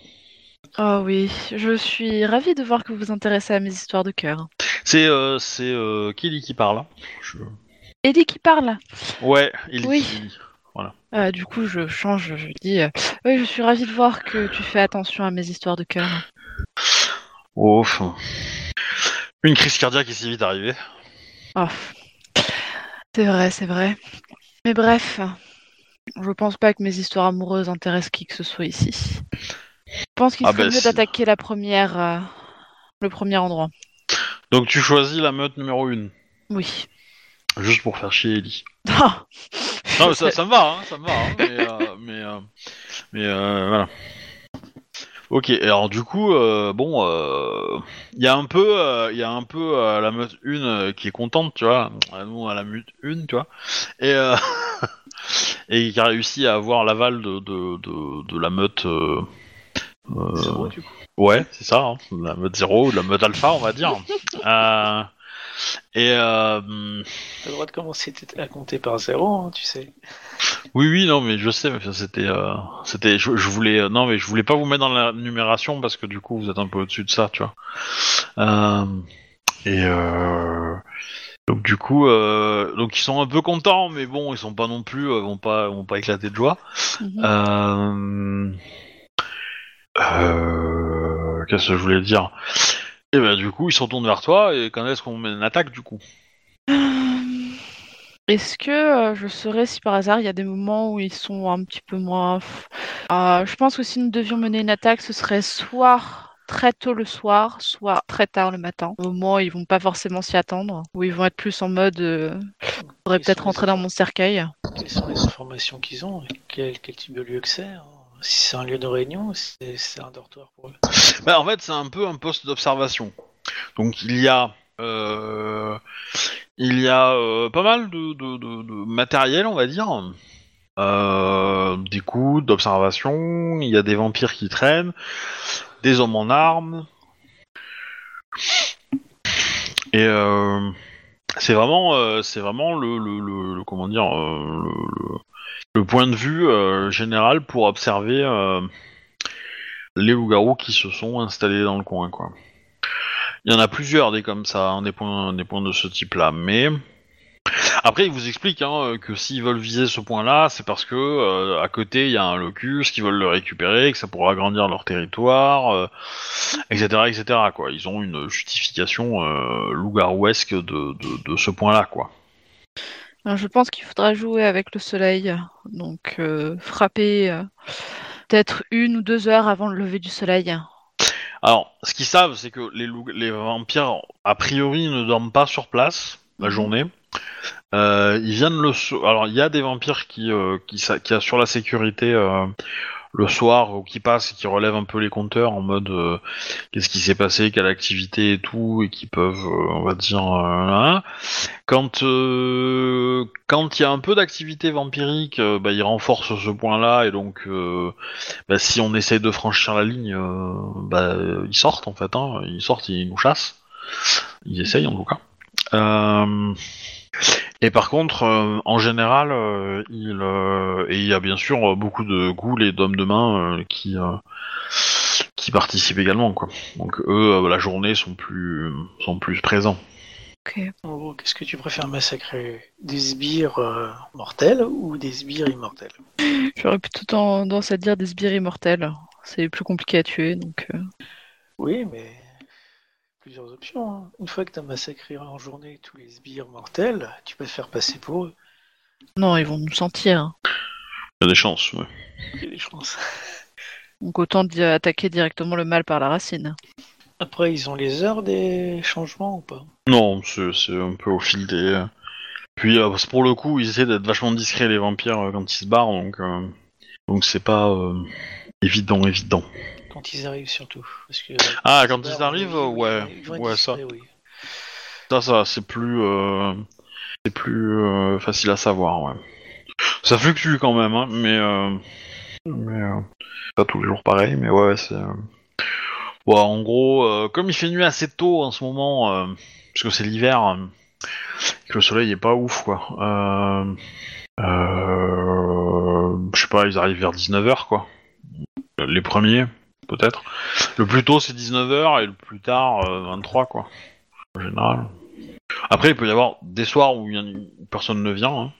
Oh oui, je suis ravie de voir que vous vous intéressez à mes histoires de cœur. C'est euh, c'est euh, Kelly qui parle. hein. Je- Ellie qui parle. Ouais, Ellie. Oui. Euh, du coup, je change, je dis. euh, Oui, je suis ravie de voir que tu fais attention à mes histoires de cœur. Oh, enfin. Une crise cardiaque est si vite arrivée. Oh. C'est vrai, c'est vrai. Mais bref, je pense pas que mes histoires amoureuses intéressent qui que ce soit ici. Je pense qu'il Ah serait bah, mieux si. d'attaquer la première, euh, le premier endroit. Donc tu choisis la meute numéro 1, Oui. juste pour faire chier Ellie. Ah [laughs] Non, ça, ça me va, hein, ça me va, hein, mais, euh, [laughs] mais, euh, mais, euh, voilà. Ok, alors du coup, euh, bon, euh, il y a un peu, euh, il y a un peu euh, la meute 1 euh, qui est contente, tu vois, à nous à la meute 1, tu vois, et, euh, [laughs] et qui a réussi à avoir l'aval de, de, de, de la meute. euh, euh, Zéro, du coup. Ouais, c'est ça, hein, la mode 0 ou la mode alpha, on va dire. [laughs] Euh, et euh, T'as le droit de commencer à compter par zéro, hein, tu sais. oui, oui, non, mais je sais, mais ça, c'était, euh, c'était, je, je voulais, euh, non, mais je voulais pas vous mettre dans la numération parce que du coup, vous êtes un peu au-dessus de ça, tu vois. Euh, et euh, donc du coup, euh, donc ils sont un peu contents, mais bon, ils sont pas non plus, euh, vont pas, vont pas éclater de joie. Mhm. Euh... Euh... Qu'est-ce que je voulais dire? Et ben du coup, ils se retournent vers toi et quand est-ce qu'on met une attaque du coup? Est-ce que euh, je saurais si par hasard il y a des moments où ils sont un petit peu moins. Euh, je pense que si nous devions mener une attaque, ce serait soit très tôt le soir, soit très tard le matin. Au moment où ils vont pas forcément s'y attendre, où ils vont être plus en mode. Euh, faudrait Quelles peut-être rentrer les dans mon cercueil. Quelles sont les informations qu'ils ont? Quel type de lieu que c'est hein? Si c'est un lieu de réunion, c'est un dortoir pour eux. [laughs] Bah, en fait, c'est un peu un poste d'observation. Donc il y a, euh, il y a euh, pas mal de, matériel, on va dire, Euh, des coups d'observation. Il y a des vampires qui traînent, des hommes en armes, et euh, c'est vraiment, c'est vraiment le, le, le- comment dire, le point de vue euh, général pour observer. euh, les loups-garous qui se sont installés dans le coin, quoi. Il y en a plusieurs des comme ça, hein, des points, des points de ce type-là, mais après ils vous expliquent hein, que s'ils veulent viser ce point-là, c'est parce que euh, à côté il y a un locus, qu'ils veulent le récupérer, que ça pourra agrandir leur territoire, etc., etc. Quoi. Ils ont une justification euh, loup-garouesque de, de, de ce point-là, quoi. Alors, je pense qu'il faudra jouer avec le soleil. Donc euh, frapper euh, peut-être une ou deux heures avant le lever du soleil. Alors, ce qu'ils savent, c'est que les, loups- les vampires, a priori, ne dorment pas sur place la Mhm. journée. Euh, ils viennent le so- Alors, il y a des vampires qui, euh, qui, sa- qui assurent la sécurité euh, le soir ou qui passent et qui relèvent un peu les compteurs en mode euh, qu'est-ce qui s'est passé, quelle activité et tout, et qui peuvent, euh, on va dire, euh, quand euh, quand il y a un peu d'activité vampirique, euh, bah, ils renforcent ce point-là et donc euh, bah, si on essaye de franchir la ligne, bah, ils sortent en fait, hein, ils sortent, ils nous chassent, ils essayent en tout cas. Et par contre, euh, en général, euh, il, euh, et il y a bien sûr euh, beaucoup de ghouls et d'hommes de main euh, qui euh, qui participent également, quoi. Donc eux, euh, la journée, sont plus sont plus présents. Ok. En gros, qu'est-ce que tu préfères massacrer? Des sbires euh, mortels ou des sbires immortels? J'aurais plutôt tendance à dire des sbires immortels. C'est plus compliqué à tuer, donc. euh, Oui, mais plusieurs options. hein. Une fois que tu as massacré en journée tous les sbires mortels, tu peux te faire passer pour eux. Non, ils vont nous sentir. hein. Il y a des chances. ouais. Il y a des chances. Donc autant di- attaquer directement le mal par la racine. Après, ils ont les heures des changements ou pas? Non, c'est c'est un peu au fil des. Puis euh, c'est pour le coup, ils essaient d'être vachement discrets les vampires euh, quand ils se barrent, donc euh, donc c'est pas euh, évident, évident. Quand ils arrivent surtout. Parce que, Ah, quand ils arrivent, ouais, ouais, ça, oui. ça, ça, c'est plus, euh, c'est plus euh, facile à savoir, ouais. Ça fluctue quand même, hein, mais, euh, mais euh, pas tous les jours pareil, mais ouais, c'est. Bon, en gros, comme il fait nuit assez tôt en ce moment, euh, parce que c'est l'hiver, que le soleil est pas ouf, quoi. Je sais pas, ils arrivent vers 19h, quoi. Les premiers, peut-être. Le plus tôt, c'est 19h, et le plus tard, euh, 23, quoi. En général. Après, il peut y avoir des soirs où, personne ne vient, hein.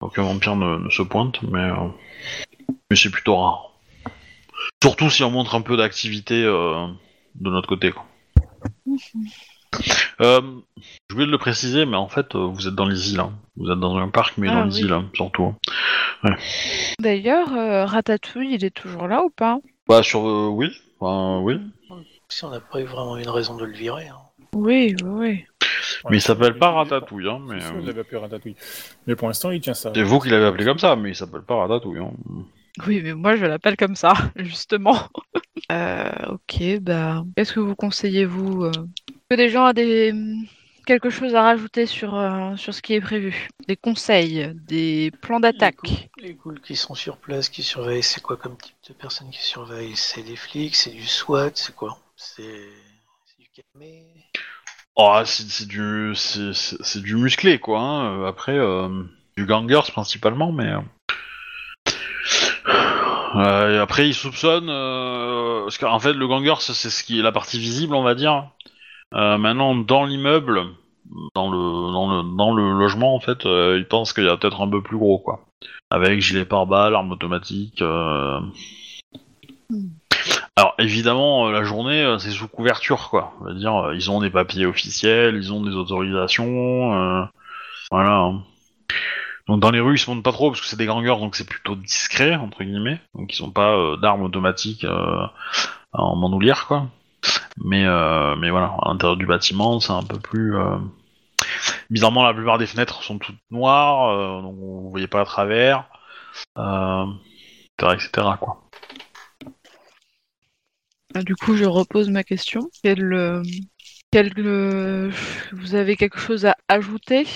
aucun vampire ne, ne se pointe, mais, euh, mais c'est plutôt rare. Surtout si on montre un peu d'activité euh, de notre côté. Quoi. [laughs] Euh, je voulais le préciser, mais en fait, euh, vous êtes dans les îles. hein. Vous êtes dans un parc, mais Ah, dans les îles, hein, surtout. D'ailleurs, euh, Ratatouille, il est toujours là ou pas? Bah, sur. euh, oui. Enfin, oui. Si on n'a pas eu vraiment une raison de le virer. hein. Oui, oui, oui. Mais il s'appelle pas Ratatouille, hein, mais. Euh, il l'avait appelé Ratatouille. Mais pour l'instant, il tient ça. C'est vous qui l'avez appelé comme ça, mais il s'appelle pas Ratatouille. Hein. Oui, mais moi je l'appelle comme ça, [laughs] justement. Euh, ok, bah, qu'est-ce que vous conseillez, vous euh Que des gens a des quelque chose à rajouter sur euh, sur ce qui est prévu? Des conseils, des plans d'attaque? Les ghouls qui sont sur place, qui surveillent, c'est quoi comme type de personnes qui surveillent? C'est des flics, c'est du SWAT, c'est quoi? C'est c'est du camé Oh, c'est c'est du, c'est c'est- c'est du musclé, quoi. hein. Après, euh, du gangers principalement, mais. euh, et après, ils soupçonnent. Euh, parce qu'en fait, le ganger, c'est c'est ce qui est la partie visible, on va dire. Euh, maintenant, dans l'immeuble, dans le, logement, en fait, euh, ils pensent qu'il y a peut-être un peu plus gros, quoi. Avec gilet pare-balles, arme automatique. euh. Alors évidemment, la journée, c'est sous couverture, quoi. On va dire, ils ont des papiers officiels, ils ont des autorisations, voilà. hein. Donc dans les rues, ils se montent pas trop parce que c'est des gangers, donc c'est plutôt discret entre guillemets. Donc ils ont pas d'armes automatiques en bandoulière, quoi. Mais euh, mais voilà, à l'intérieur du bâtiment, c'est un peu plus. Euh... Bizarrement, la plupart des fenêtres sont toutes noires, euh, donc vous voyez pas à travers, etc., etc. Quoi. Ah, Du coup, je repose ma question. Quel, vous avez quelque chose à ajouter?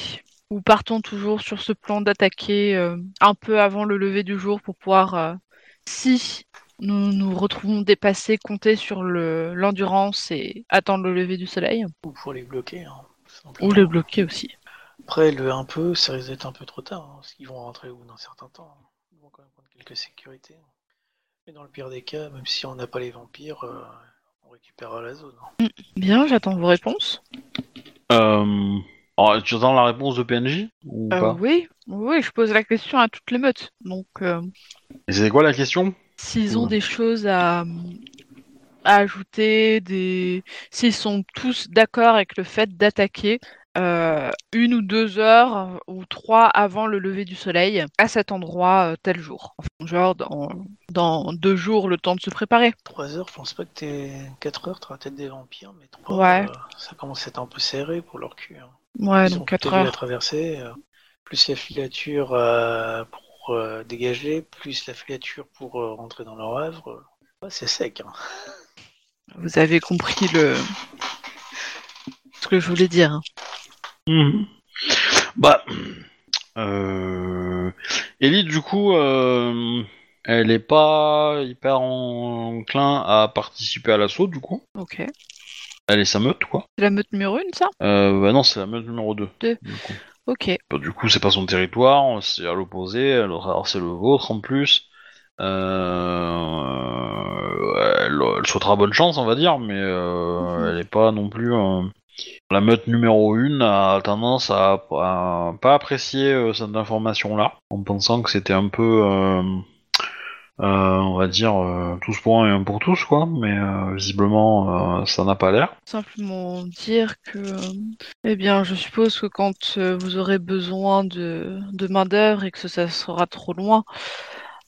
Ou partons toujours sur ce plan d'attaquer un peu avant le lever du jour pour pouvoir, si nous nous retrouvons dépassés, compter sur le- l'endurance et attendre le lever du soleil Ou pour les bloquer. hein, Ou simplement. le bloquer aussi. Après, le un peu, ça risque d'être un peu trop tard, hein, parce qu'ils vont rentrer bout d'un certain temps. hein. Ils vont quand même prendre quelques sécurités. Mais dans le pire des cas, même si on n'a pas les vampires, euh, on récupérera la zone. hein. Bien, j'attends vos réponses. Euh... alors, tu attends la réponse de PNJ ou Euh, pas? oui, oui, je pose la question à toutes les meutes. Donc, euh, Et c'est quoi la question? S'ils ont des choses à, à ajouter, des... s'ils sont tous d'accord avec le fait d'attaquer euh, une ou deux heures ou trois avant le lever du soleil à cet endroit euh, tel jour. Enfin, genre dans, dans deux jours, le temps de se préparer. 3 heures, je pense pas que t'es 4 heures, t'auras peut-être des vampires, mais 3 Ouais. heures, euh, ça commence à être un peu serré pour leur cul. hein. Ouais, Ils donc tout 4 vu la heures. traversée, euh, plus la filature euh, pour euh, dégager, plus la filature pour euh, rentrer dans leur œuvre. euh, ouais, c'est sec. hein. Vous avez compris le ce que je voulais dire. hein. Mhm. Bah, euh... Ellie, du coup, euh, elle est pas hyper enclin à participer à l'assaut, du coup. Ok. Elle est sa meute, quoi. C'est la meute numéro une, ça? Euh, bah non, c'est la meute numéro 2. Deux. Du coup. Ok. Bah, du coup, c'est pas son territoire, c'est à l'opposé, alors c'est le vôtre en plus. Euh... Elle, elle souhaitera bonne chance, on va dire, mais euh, Mhm. elle est pas non plus. euh, La meute numéro 1 a tendance à, à pas apprécier euh, cette information-là, en pensant que c'était un peu. Euh, on va dire euh, tous pour un et un pour tous, quoi, mais euh, visiblement ça n'a pas l'air. Simplement dire que, eh bien, je suppose que quand vous aurez besoin de, de main-d'œuvre et que ça sera trop loin,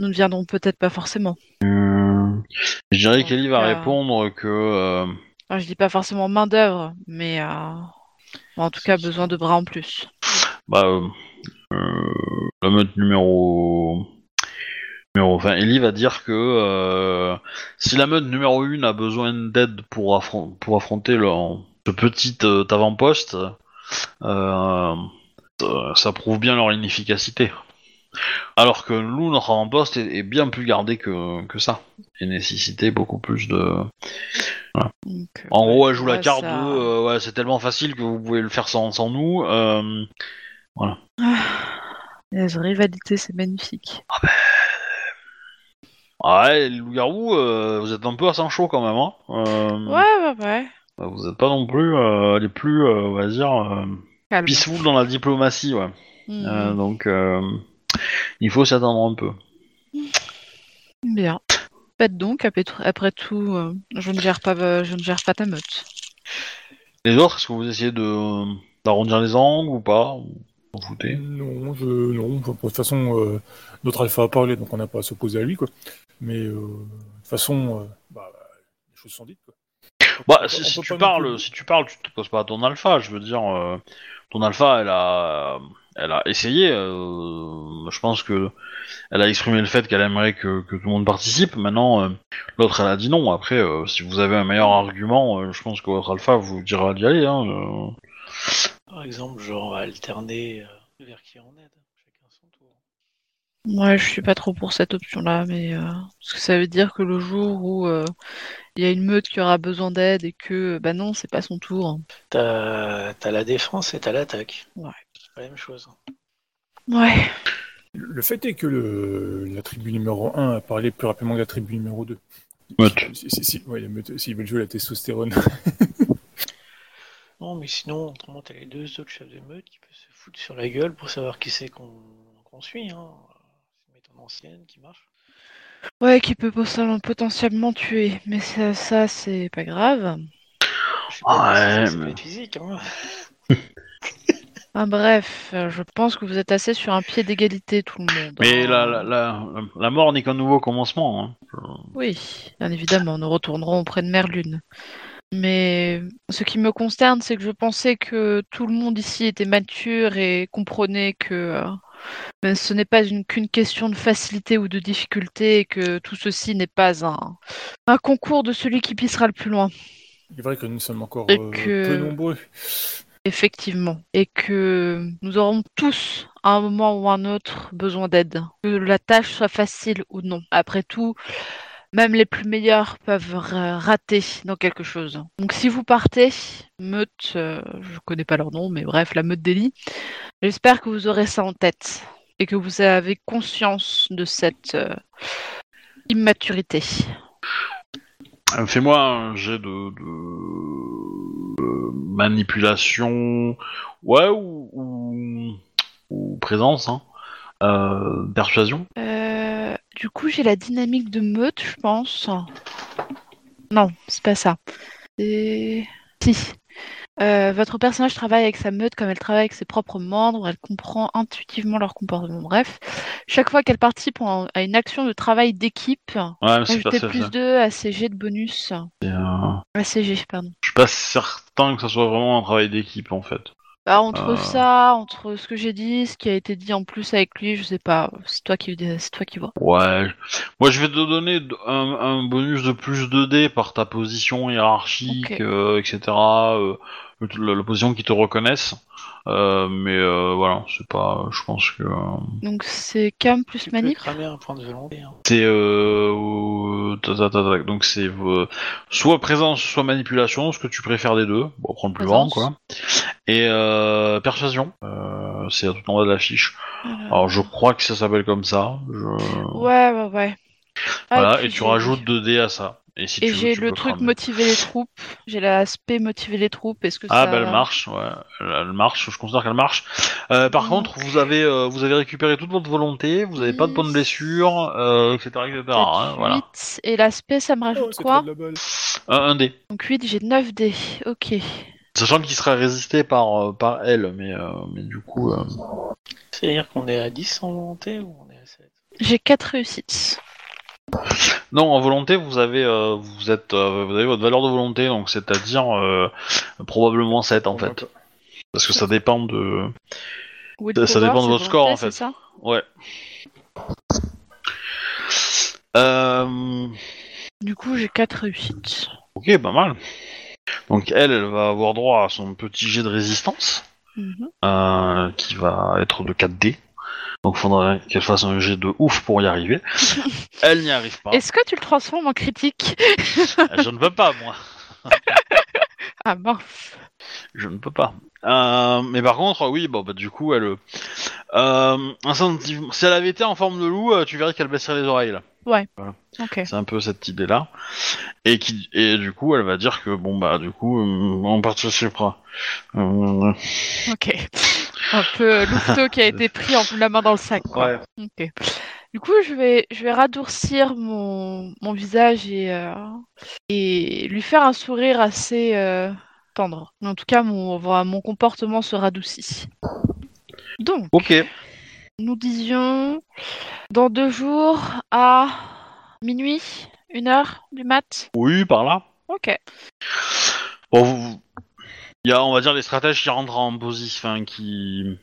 nous ne viendrons peut-être pas forcément. Je dirais qu'Ellie va répondre que. Enfin, je dis pas forcément main-d'œuvre, mais euh, en tout cas besoin de bras en plus. Bah, euh, euh, la meute numéro. Numéro enfin, Ellie va dire que euh, si la meute numéro 1 a besoin d'aide pour, affron- pour affronter le, ce petit euh, avant-poste, euh, ça prouve bien leur inefficacité. Alors que nous, notre avant-poste est, est bien plus gardé que, que ça. Et nécessité beaucoup plus de. Donc, En ouais, gros, elle joue la carte ça- de ouais, c'est tellement facile que vous pouvez le faire sans, sans nous. euh, La rivalité, c'est magnifique. Ah ouais, les loups-garous, euh, vous êtes un peu à sang chaud quand même. Hein. Euh, Ouais, ouais, ouais. Vous êtes pas non plus euh, les plus, euh, on va dire, euh, Calme. peaceful dans la diplomatie. Ouais. Euh, donc, euh, il faut s'attendre un peu. Bien. Faites donc, après tout, après tout, euh, je ne gère pas, je ne gère pas ta meute. Les autres, est-ce que vous essayez de d'arrondir les angles ou pas Vous vous foutez Non, je, non. de toute façon, euh, notre alpha a parlé, donc on n'a pas à s'opposer à lui, quoi. Mais euh, de toute façon, euh, bah, les choses sont dites, quoi. Bah, On si, tu parles, si tu parles, tu te poses pas à ton alpha. Je veux dire, euh, ton alpha, elle a, elle a essayé. euh, je pense que elle a exprimé le fait qu'elle aimerait que, que tout le monde participe. Maintenant, euh, l'autre, elle a dit non. Après, euh, si vous avez un meilleur argument, euh, je pense que votre alpha vous dira d'y aller. Hein, euh. Par exemple, genre alterner euh, vers qui on aide. Chacun son tour. Moi, je suis pas trop pour cette option-là, mais euh, parce que ça veut dire que le jour où euh, il y a une meute qui aura besoin d'aide et que, bah non, c'est pas son tour. T'as t'as la défense et t'as l'attaque. Ouais. C'est pas la même chose. Ouais. Le fait est que le, la tribu numéro 1 a parlé plus rapidement que la tribu numéro 2. Meute. Si, si, si, ouais, la meute, s'ils veulent jouer la testostérone. [laughs] Non, mais sinon, autrement, t'as les deux autres chefs de meute qui peuvent se foutre sur la gueule pour savoir qui c'est qu'on suit. Hein. C'est une méthode ancienne qui marche. Ouais, qui peut poten- potentiellement tuer, mais ça, ça c'est pas grave. Je sais pas Ouais, si mais- physique. Hein. [laughs] Ah, bref, je pense que vous êtes assez sur un pied d'égalité, tout le monde. Mais hein. la, la, la, la mort n'est qu'un nouveau commencement. Hein. Oui, bien évidemment, nous retournerons auprès de Merlune. Mais ce qui me consterne, c'est que je pensais que tout le monde ici était mature et comprenait que euh, ben, ce n'est pas une- qu'une question de facilité ou de difficulté et que tout ceci n'est pas un, un concours de celui qui pissera le plus loin. Il est vrai que nous sommes encore euh, que- peu nombreux. Effectivement. Et que nous aurons tous, à un moment ou un autre, besoin d'aide. Que la tâche soit facile ou non. Après tout, même les plus meilleurs peuvent ra- rater dans quelque chose. Donc si vous partez, meute, euh, je connais pas leur nom, mais bref, la meute d'Eli, j'espère que vous aurez ça en tête. Et que vous avez conscience de cette euh, immaturité. Euh, Fais-moi un jet de, de- de manipulation, ouais, ou, ou, ou présence, hein. Euh, persuasion. Du coup, j'ai la dynamique de meute, je pense. Non, c'est pas ça. C'est. Si. Euh, votre personnage travaille avec sa meute comme elle travaille avec ses propres membres, elle comprend intuitivement leur comportement. Bref, chaque fois qu'elle participe en- à une action de travail d'équipe, Ouais, c'est plus ça. 2 à ses jets de bonus. Euh, À ses jets, pardon. Je suis pas certain que ça soit vraiment un travail d'équipe en fait. Bah, entre Euh. ça, entre ce que j'ai dit, ce qui a été dit en plus avec lui, je sais pas. C'est toi qui, c'est toi qui vois. Ouais. Moi, je vais te donner un, un bonus de plus 2D par ta position hiérarchique, Ok. euh, etc. euh, le- la position qui te reconnaissent. Euh, mais euh, voilà, c'est pas. Je pense que. euh, Donc c'est cam plus manip. cramer un point de volonté. Hein. C'est euh, donc c'est euh, soit présence, soit manipulation, ce que tu préfères des deux. Bon, prends le plus grand, quoi. Et euh, persuasion, euh, c'est tout en bas de la fiche. Alors je crois que ça s'appelle comme ça. Je... Ouais, ouais, ouais. Ah, Voilà, puis et tu rajoutes 2D à ça. Et si j'ai le truc cramer. motiver les troupes. J'ai l'aspect motiver les troupes. Est-ce que Ah ça... bah elle marche, ouais, elle, elle marche. Je considère qu'elle marche. Euh, par Mm. contre, vous avez euh, vous avez récupéré toute votre volonté, vous avez pas de points de Dix. blessure, euh, etc., etc. hein, voilà. Et l'aspect, ça me Oh, rajoute c'est quoi. Un, un dé. Donc 8, j'ai 9 dés. Ok. Sachant qu'il serait résisté par euh, par elle, mais euh, mais du coup. euh, C'est-à-dire qu'on est à 10 en volonté ou on est à 7 J'ai 4 réussites. Non, en volonté, vous avez euh, vous êtes euh, vous avez votre valeur de volonté, donc c'est-à-dire euh, probablement 7 en fait, parce que ça dépend de. Ça dépend de votre score, en fait. c'est ça Ouais. Euh... Du coup, j'ai 4 réussites. Ok, pas mal. Donc elle, elle va avoir droit à son petit jet de résistance, Mhm. euh, qui va être de 4D. Donc faudrait qu'elle fasse un jet de ouf pour y arriver. [laughs] Elle n'y arrive pas. Est-ce que tu le transformes en critique Je ne peux pas, moi. [laughs] Ah mince. Je ne peux pas. Euh, mais par contre, oui, bon, bah, du coup, elle. Euh, si elle avait été en forme de loup, euh, tu verrais qu'elle baisserait les oreilles, là. Ok. C'est un peu cette idée-là. Et, qui, et du coup, elle va dire que, bon, bah, du coup, euh, on participera. Euh, Ok. Un peu louveteau qui a été [laughs] pris en la main dans le sac. Quoi. ouais. Ok. Du coup, je vais, je vais radoucir mon, mon visage et, euh, et lui faire un sourire assez, euh, tendre. En tout cas, mon, mon comportement se radoucit. Donc, Ok. nous disions dans deux jours à minuit, une heure du mat? Oui, par là. Ok. Bon, vous- il y a, on va dire, les stratèges qui rentrent en position, enfin, qui...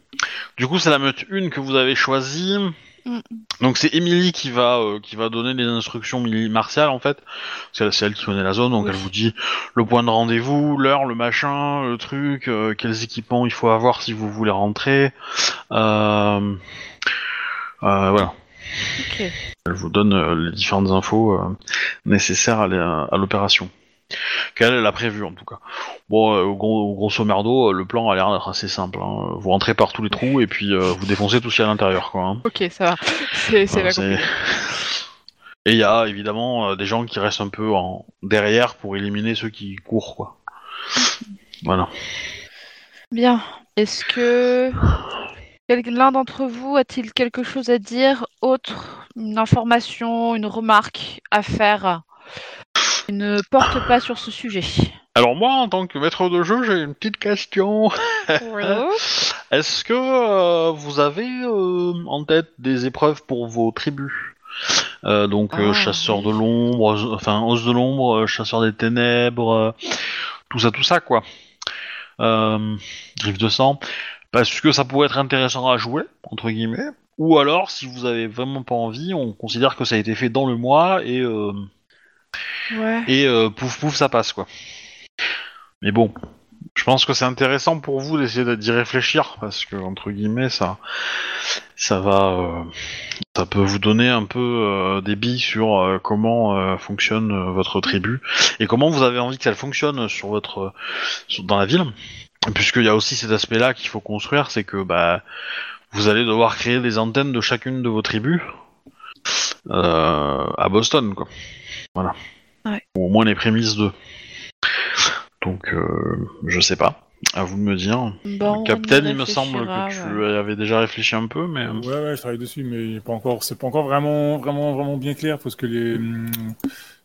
Du coup, c'est la meute 1 que vous avez choisie. Mm. Donc c'est Émilie qui va euh, qui va donner les instructions martiales en fait. C'est c'est elle qui connaît la zone, donc Oui. elle vous dit le point de rendez-vous, l'heure, le machin, le truc, euh, quels équipements il faut avoir si vous voulez rentrer. Euh, euh, voilà. Ok. Elle vous donne euh, les différentes infos euh, nécessaires à l'opération. Qu'elle elle a prévu en tout cas? Bon, euh, gros- grosso merdo, euh, le plan a l'air d'être assez simple. hein. Vous rentrez par tous les trous et puis euh, vous défoncez tout ce qu'il y a à l'intérieur, quoi. hein. Ok, ça va. C'est c'est pas c'est- compliqué. Et il y a évidemment euh, des gens qui restent un peu en derrière pour éliminer ceux qui courent, quoi. Voilà. Bien. Est-ce que l'un d'entre vous a-t-il quelque chose à dire autre, une information, une remarque à faire? Ne porte pas sur ce sujet. Alors moi, en tant que maître de jeu, j'ai une petite question. [laughs] Est-ce que euh, vous avez euh, en tête des épreuves pour vos tribus? Euh, Donc Ah, chasseur oui. de l'ombre, enfin os de l'ombre, chasseur des ténèbres, tout ça, tout ça quoi. Griffe de sang, parce que ça pourrait être intéressant à jouer entre guillemets. Ou alors, si vous avez vraiment pas envie, on considère que ça a été fait dans le mois et Et euh, pouf pouf ça passe quoi. Mais bon, je pense que c'est intéressant pour vous d'essayer de- d'y réfléchir parce que entre guillemets ça ça va euh, ça peut vous donner un peu euh, des billes sur comment fonctionne votre tribu et comment vous avez envie qu'elle fonctionne sur votre dans la ville. Puisqu'il y a aussi cet aspect là qu'il faut construire c'est que bah vous allez devoir créer des antennes de chacune de vos tribus à Boston quoi voilà Ouais. ou au moins les prémices de donc euh, je sais pas à vous de me dire Bon, Captain, il me semble que tu ouais. avais déjà réfléchi un peu, mais... Ouais, ouais, je travaille dessus, mais pas encore. C'est pas encore vraiment, vraiment, vraiment bien clair parce que les. hum,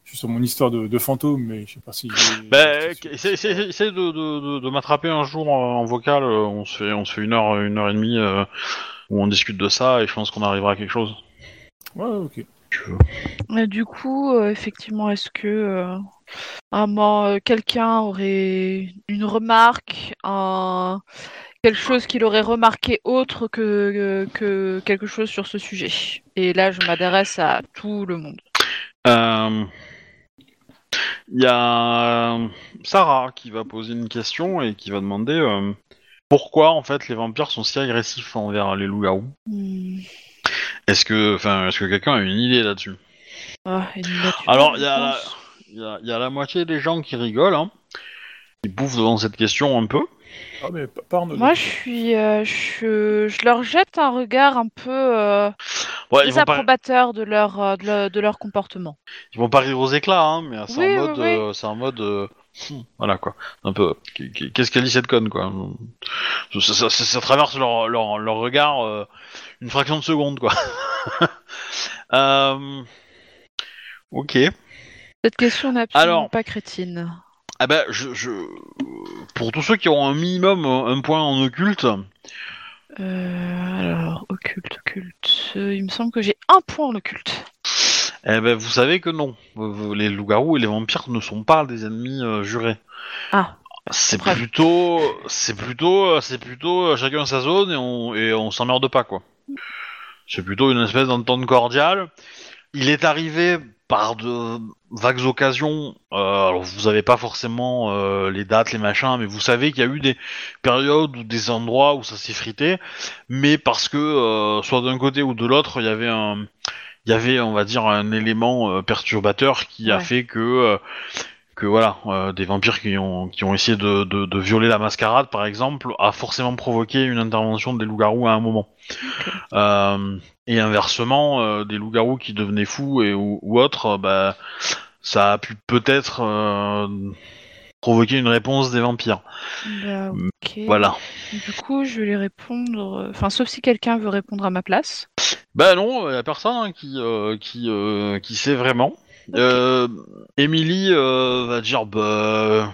Je suis sur mon histoire de, de fantôme, mais je sais pas si. Bah, essaye, essaye- essaye de, de, de, de m'attraper un jour euh, en vocal, euh, on se fait, on se fait une heure, une heure et demie euh, où on discute de ça et je pense qu'on arrivera à quelque chose. Ouais, Et du coup, euh, effectivement, est-ce que euh, euh, quelqu'un aurait une remarque, un... quelque chose qu'il aurait remarqué autre que, que quelque chose sur ce sujet? Et là, je m'adresse à tout le monde. Euh, Il y a Sarah qui va poser une question et qui va demander euh, pourquoi en fait les vampires sont si agressifs envers les loups-garous? Hmm. Est-ce que, enfin, est-ce que quelqu'un a une idée là-dessus? Ah, Alors, il y a la- pense. Il y, a, il y a la moitié des gens qui rigolent, hein, qui bouffent devant cette question un peu. Ah, mais pa- pardon. Moi, je suis, euh, je, je leur jette un regard un peu euh, Ouais, pas, désapprobateur de leur, euh, de, leur, de leur comportement. ils vont pas rire aux éclats, hein, mais c'est Oui, en oui, mode, oui. euh, c'est en mode, voilà quoi, un peu. Qu'est-ce qu'elle dit cette conne quoi? Ça, ça- ça- ça traverse leur, leur, leur regard euh, une fraction de seconde quoi. [laughs] Euh, Ok. Cette question n'est absolument Alors- pas crétine. Ah ben, je, je, pour tous ceux qui ont un minimum un point en occulte, Euh, alors, occulte, occulte. Il me semble que j'ai un point en occulte. Eh ben, vous savez que non. Les loups-garous et les vampires ne sont pas des ennemis euh, jurés. Ah. C'est plutôt, c'est plutôt, euh, c'est plutôt euh, chacun sa zone et on et on s'emmerde pas quoi. C'est plutôt une espèce d'entente cordiale. Il est arrivé par de vagues occasions. euh, alors vous avez pas forcément euh, les dates, les machins, mais vous savez qu'il y a eu des périodes ou des endroits où ça s'est frité, mais parce que euh, soit d'un côté ou de l'autre, il y avait un, il y avait, on va dire, un élément euh, perturbateur qui a Ouais. fait que euh, que voilà, euh, des vampires qui ont, qui ont essayé de, de, de violer la mascarade, par exemple, a forcément provoqué une intervention des loups-garous à un moment. Euh, et inversement, euh, des loups-garous qui devenaient fous et, ou, ou autres, euh, bah, ça a pu peut-être euh, provoquer une réponse des vampires. Bah, ok. Voilà. Du coup, je vais lui répondre. Enfin, sauf si quelqu'un veut répondre à ma place. Bah non, il y a personne hein, qui, euh, qui, euh, qui sait vraiment. Euh, Emily euh, va dire bah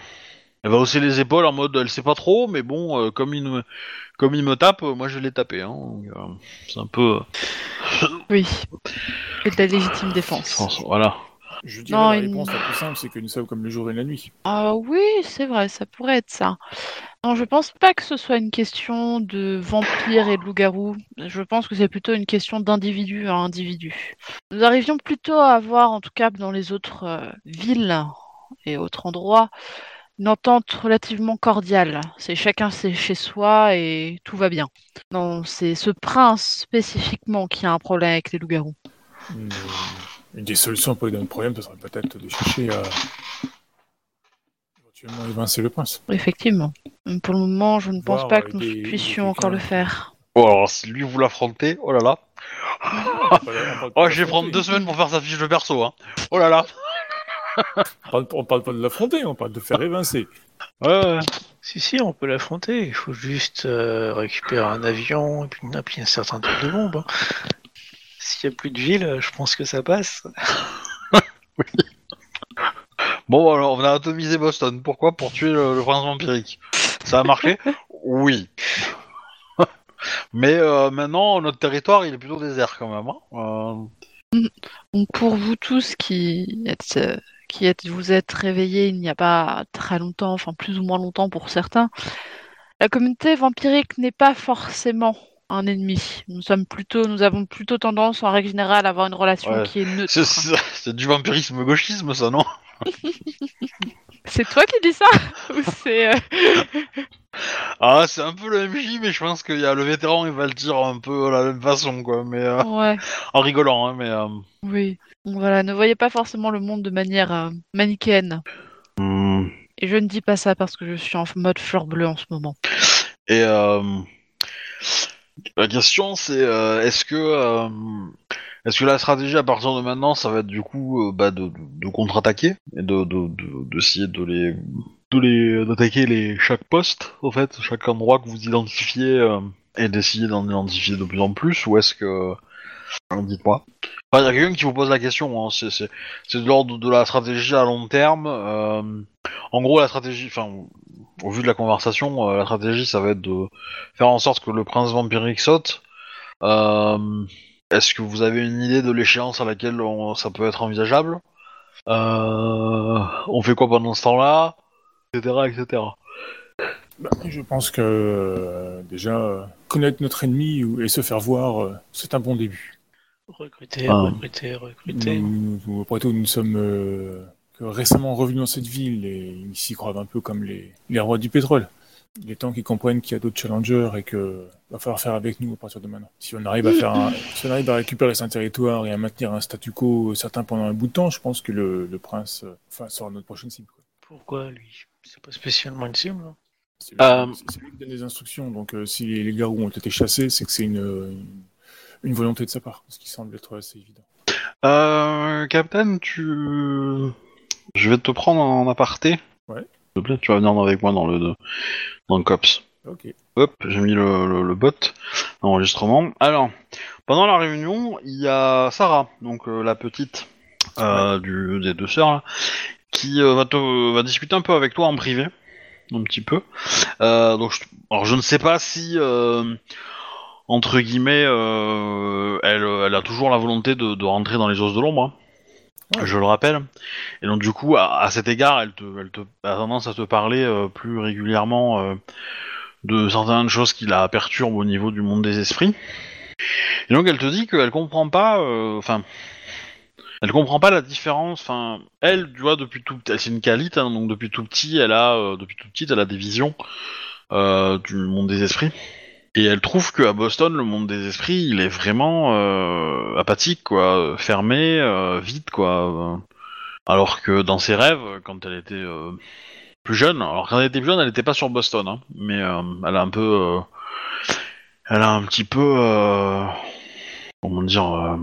Elle va hausser les épaules en mode, elle sait pas trop, mais bon, euh, comme il me, comme il me tape, moi je vais les taper. Hein, euh, c'est un peu, Oui. Et de la légitime défense. voilà. Je dirais Non, la une- réponse la plus simple, c'est que nous sommes comme le jour et la nuit. Ah oui, c'est vrai, ça pourrait être ça. Non, je pense pas que ce soit une question de vampire et de loup-garou. Je pense que c'est plutôt une question d'individu à individu. Nous arrivions plutôt à avoir, en tout cas dans les autres euh, villes et autres endroits, une entente relativement cordiale. C'est chacun c'est chez soi et tout va bien. Non, c'est ce prince spécifiquement qui a un problème avec les loups-garous. Une, une des solutions pour notre problème, ce serait peut-être de chercher à éventuellement évincer le prince. Effectivement. Pour le moment, je ne pense Voir, pas euh, que nous des- puissions des encore le faire. Bon, alors si lui vous l'affrontez, oh là là. [laughs] Oh, de je vais prendre deux semaines pour faire sa fiche de perso, hein. Oh là là. On parle, on parle pas de l'affronter, on parle de faire évincer. Ouais, ouais. Si, si, on peut l'affronter. Il faut juste euh, récupérer un avion et puis, et puis un certain type de bombe. hein. S'il n'y a plus de ville, euh, je pense que ça passe. [laughs] Bon, alors on a atomisé Boston. Pourquoi Pour tuer le, le prince vampirique. Ça a marché [laughs] Oui. Mais euh, maintenant, notre territoire, il est plutôt désert quand même. hein. Euh, Donc pour vous tous qui êtes, euh, qui êtes, vous êtes réveillés il n'y a pas très longtemps, enfin plus ou moins longtemps pour certains, la communauté vampirique n'est pas forcément un ennemi. Nous sommes plutôt, nous avons plutôt tendance en règle générale à avoir une relation Ouais. qui est neutre. c'est- c'est c'est du vampirisme gauchisme, ça, non? [laughs] C'est toi qui dis ça? [laughs] Ou c'est euh, [laughs] Ah, c'est un peu le MJ, mais je pense qu'il y a le vétéran, il va le dire un peu de la même façon, quoi. Mais euh, ouais, en rigolant, hein, mais. euh, oui. Donc voilà, ne voyez pas forcément le monde de manière euh, manichéenne. hmm. Et je ne dis pas ça parce que je suis en mode fleur bleue en ce moment. Et euh, la question c'est euh, est-ce que euh, est-ce que la stratégie à partir de maintenant ça va être du coup euh, bah, de, contre-attaquer et de de- de- d'essayer de, les de les d'attaquer les chaque poste au fait chaque endroit que vous identifiez et d'essayer d'en identifier de plus en plus ou est-ce que dites-moi Enfin, il y a quelqu'un qui vous pose la question, hein. c'est, de l'ordre de la stratégie à long terme. en gros, la stratégie, enfin, au vu de la conversation, euh, la stratégie, ça va être de faire en sorte que le prince vampirique saute. Euh, est-ce que vous avez une idée de l'échéance à laquelle on- ça peut être envisageable? Euh, On fait quoi pendant ce temps-là? Etc. etc. Bah, je pense que euh, déjà euh, connaître notre ennemi ou- et se faire voir, euh, c'est un bon début. Recruter, Ah. recruter, recruter. Nous, nous- après tout, nous sommes euh, que récemment revenus dans cette ville et ils s'y croient un peu comme les, les rois du pétrole. Il est temps qu'ils comprennent qu'il y a d'autres challengers et que va falloir faire avec nous à partir de maintenant. Si on arrive à faire, un- si on arrive à récupérer certains territoires et à maintenir un statu quo certain pendant un bout de temps, je pense que le, le prince, enfin, sera notre prochaine cible. quoi. Pourquoi lui? C'est pas spécialement une cible. hein. C'est lui, Euh, c'est- lui qui donne les instructions. Donc, euh, si les, les garous ont été chassés, c'est que c'est une, une, une volonté de sa part, ce qui semble être assez évident. Euh, Captain, tu... Je vais te prendre en aparté. Ouais. S'il te plaît, tu vas venir avec moi dans le, dans le COPS. Ok. Hop, j'ai mis le, le, le bot d'enregistrement. Alors, pendant la réunion, il y a Sarah, donc euh, la petite euh, du, des deux sœurs, là, qui euh, va, te, va discuter un peu avec toi en privé, un petit peu. Euh, donc, je, alors je ne sais pas si, euh, entre guillemets, euh, elle, elle a toujours la volonté de, de rentrer dans les os de l'ombre. Je le rappelle. Et donc du coup, à, cet égard, elle, te, a tendance à te parler euh, plus régulièrement euh, de certaines choses qui la perturbent au niveau du monde des esprits. Et donc elle te dit qu'elle comprend pas, euh, enfin, elle comprend pas la différence. Enfin, elle, tu vois, depuis tout, elle c'est une qualité, hein, donc depuis tout petit, elle a, euh, depuis tout petit, elle a des visions du monde des esprits. Et elle trouve qu'à Boston, le monde des esprits, il est vraiment euh, apathique, quoi, fermé, euh, vide, quoi. Alors que dans ses rêves, quand elle était euh, plus jeune, alors quand elle était plus jeune, elle n'était pas sur Boston, hein, mais euh, elle a un peu, elle a un petit peu, comment dire,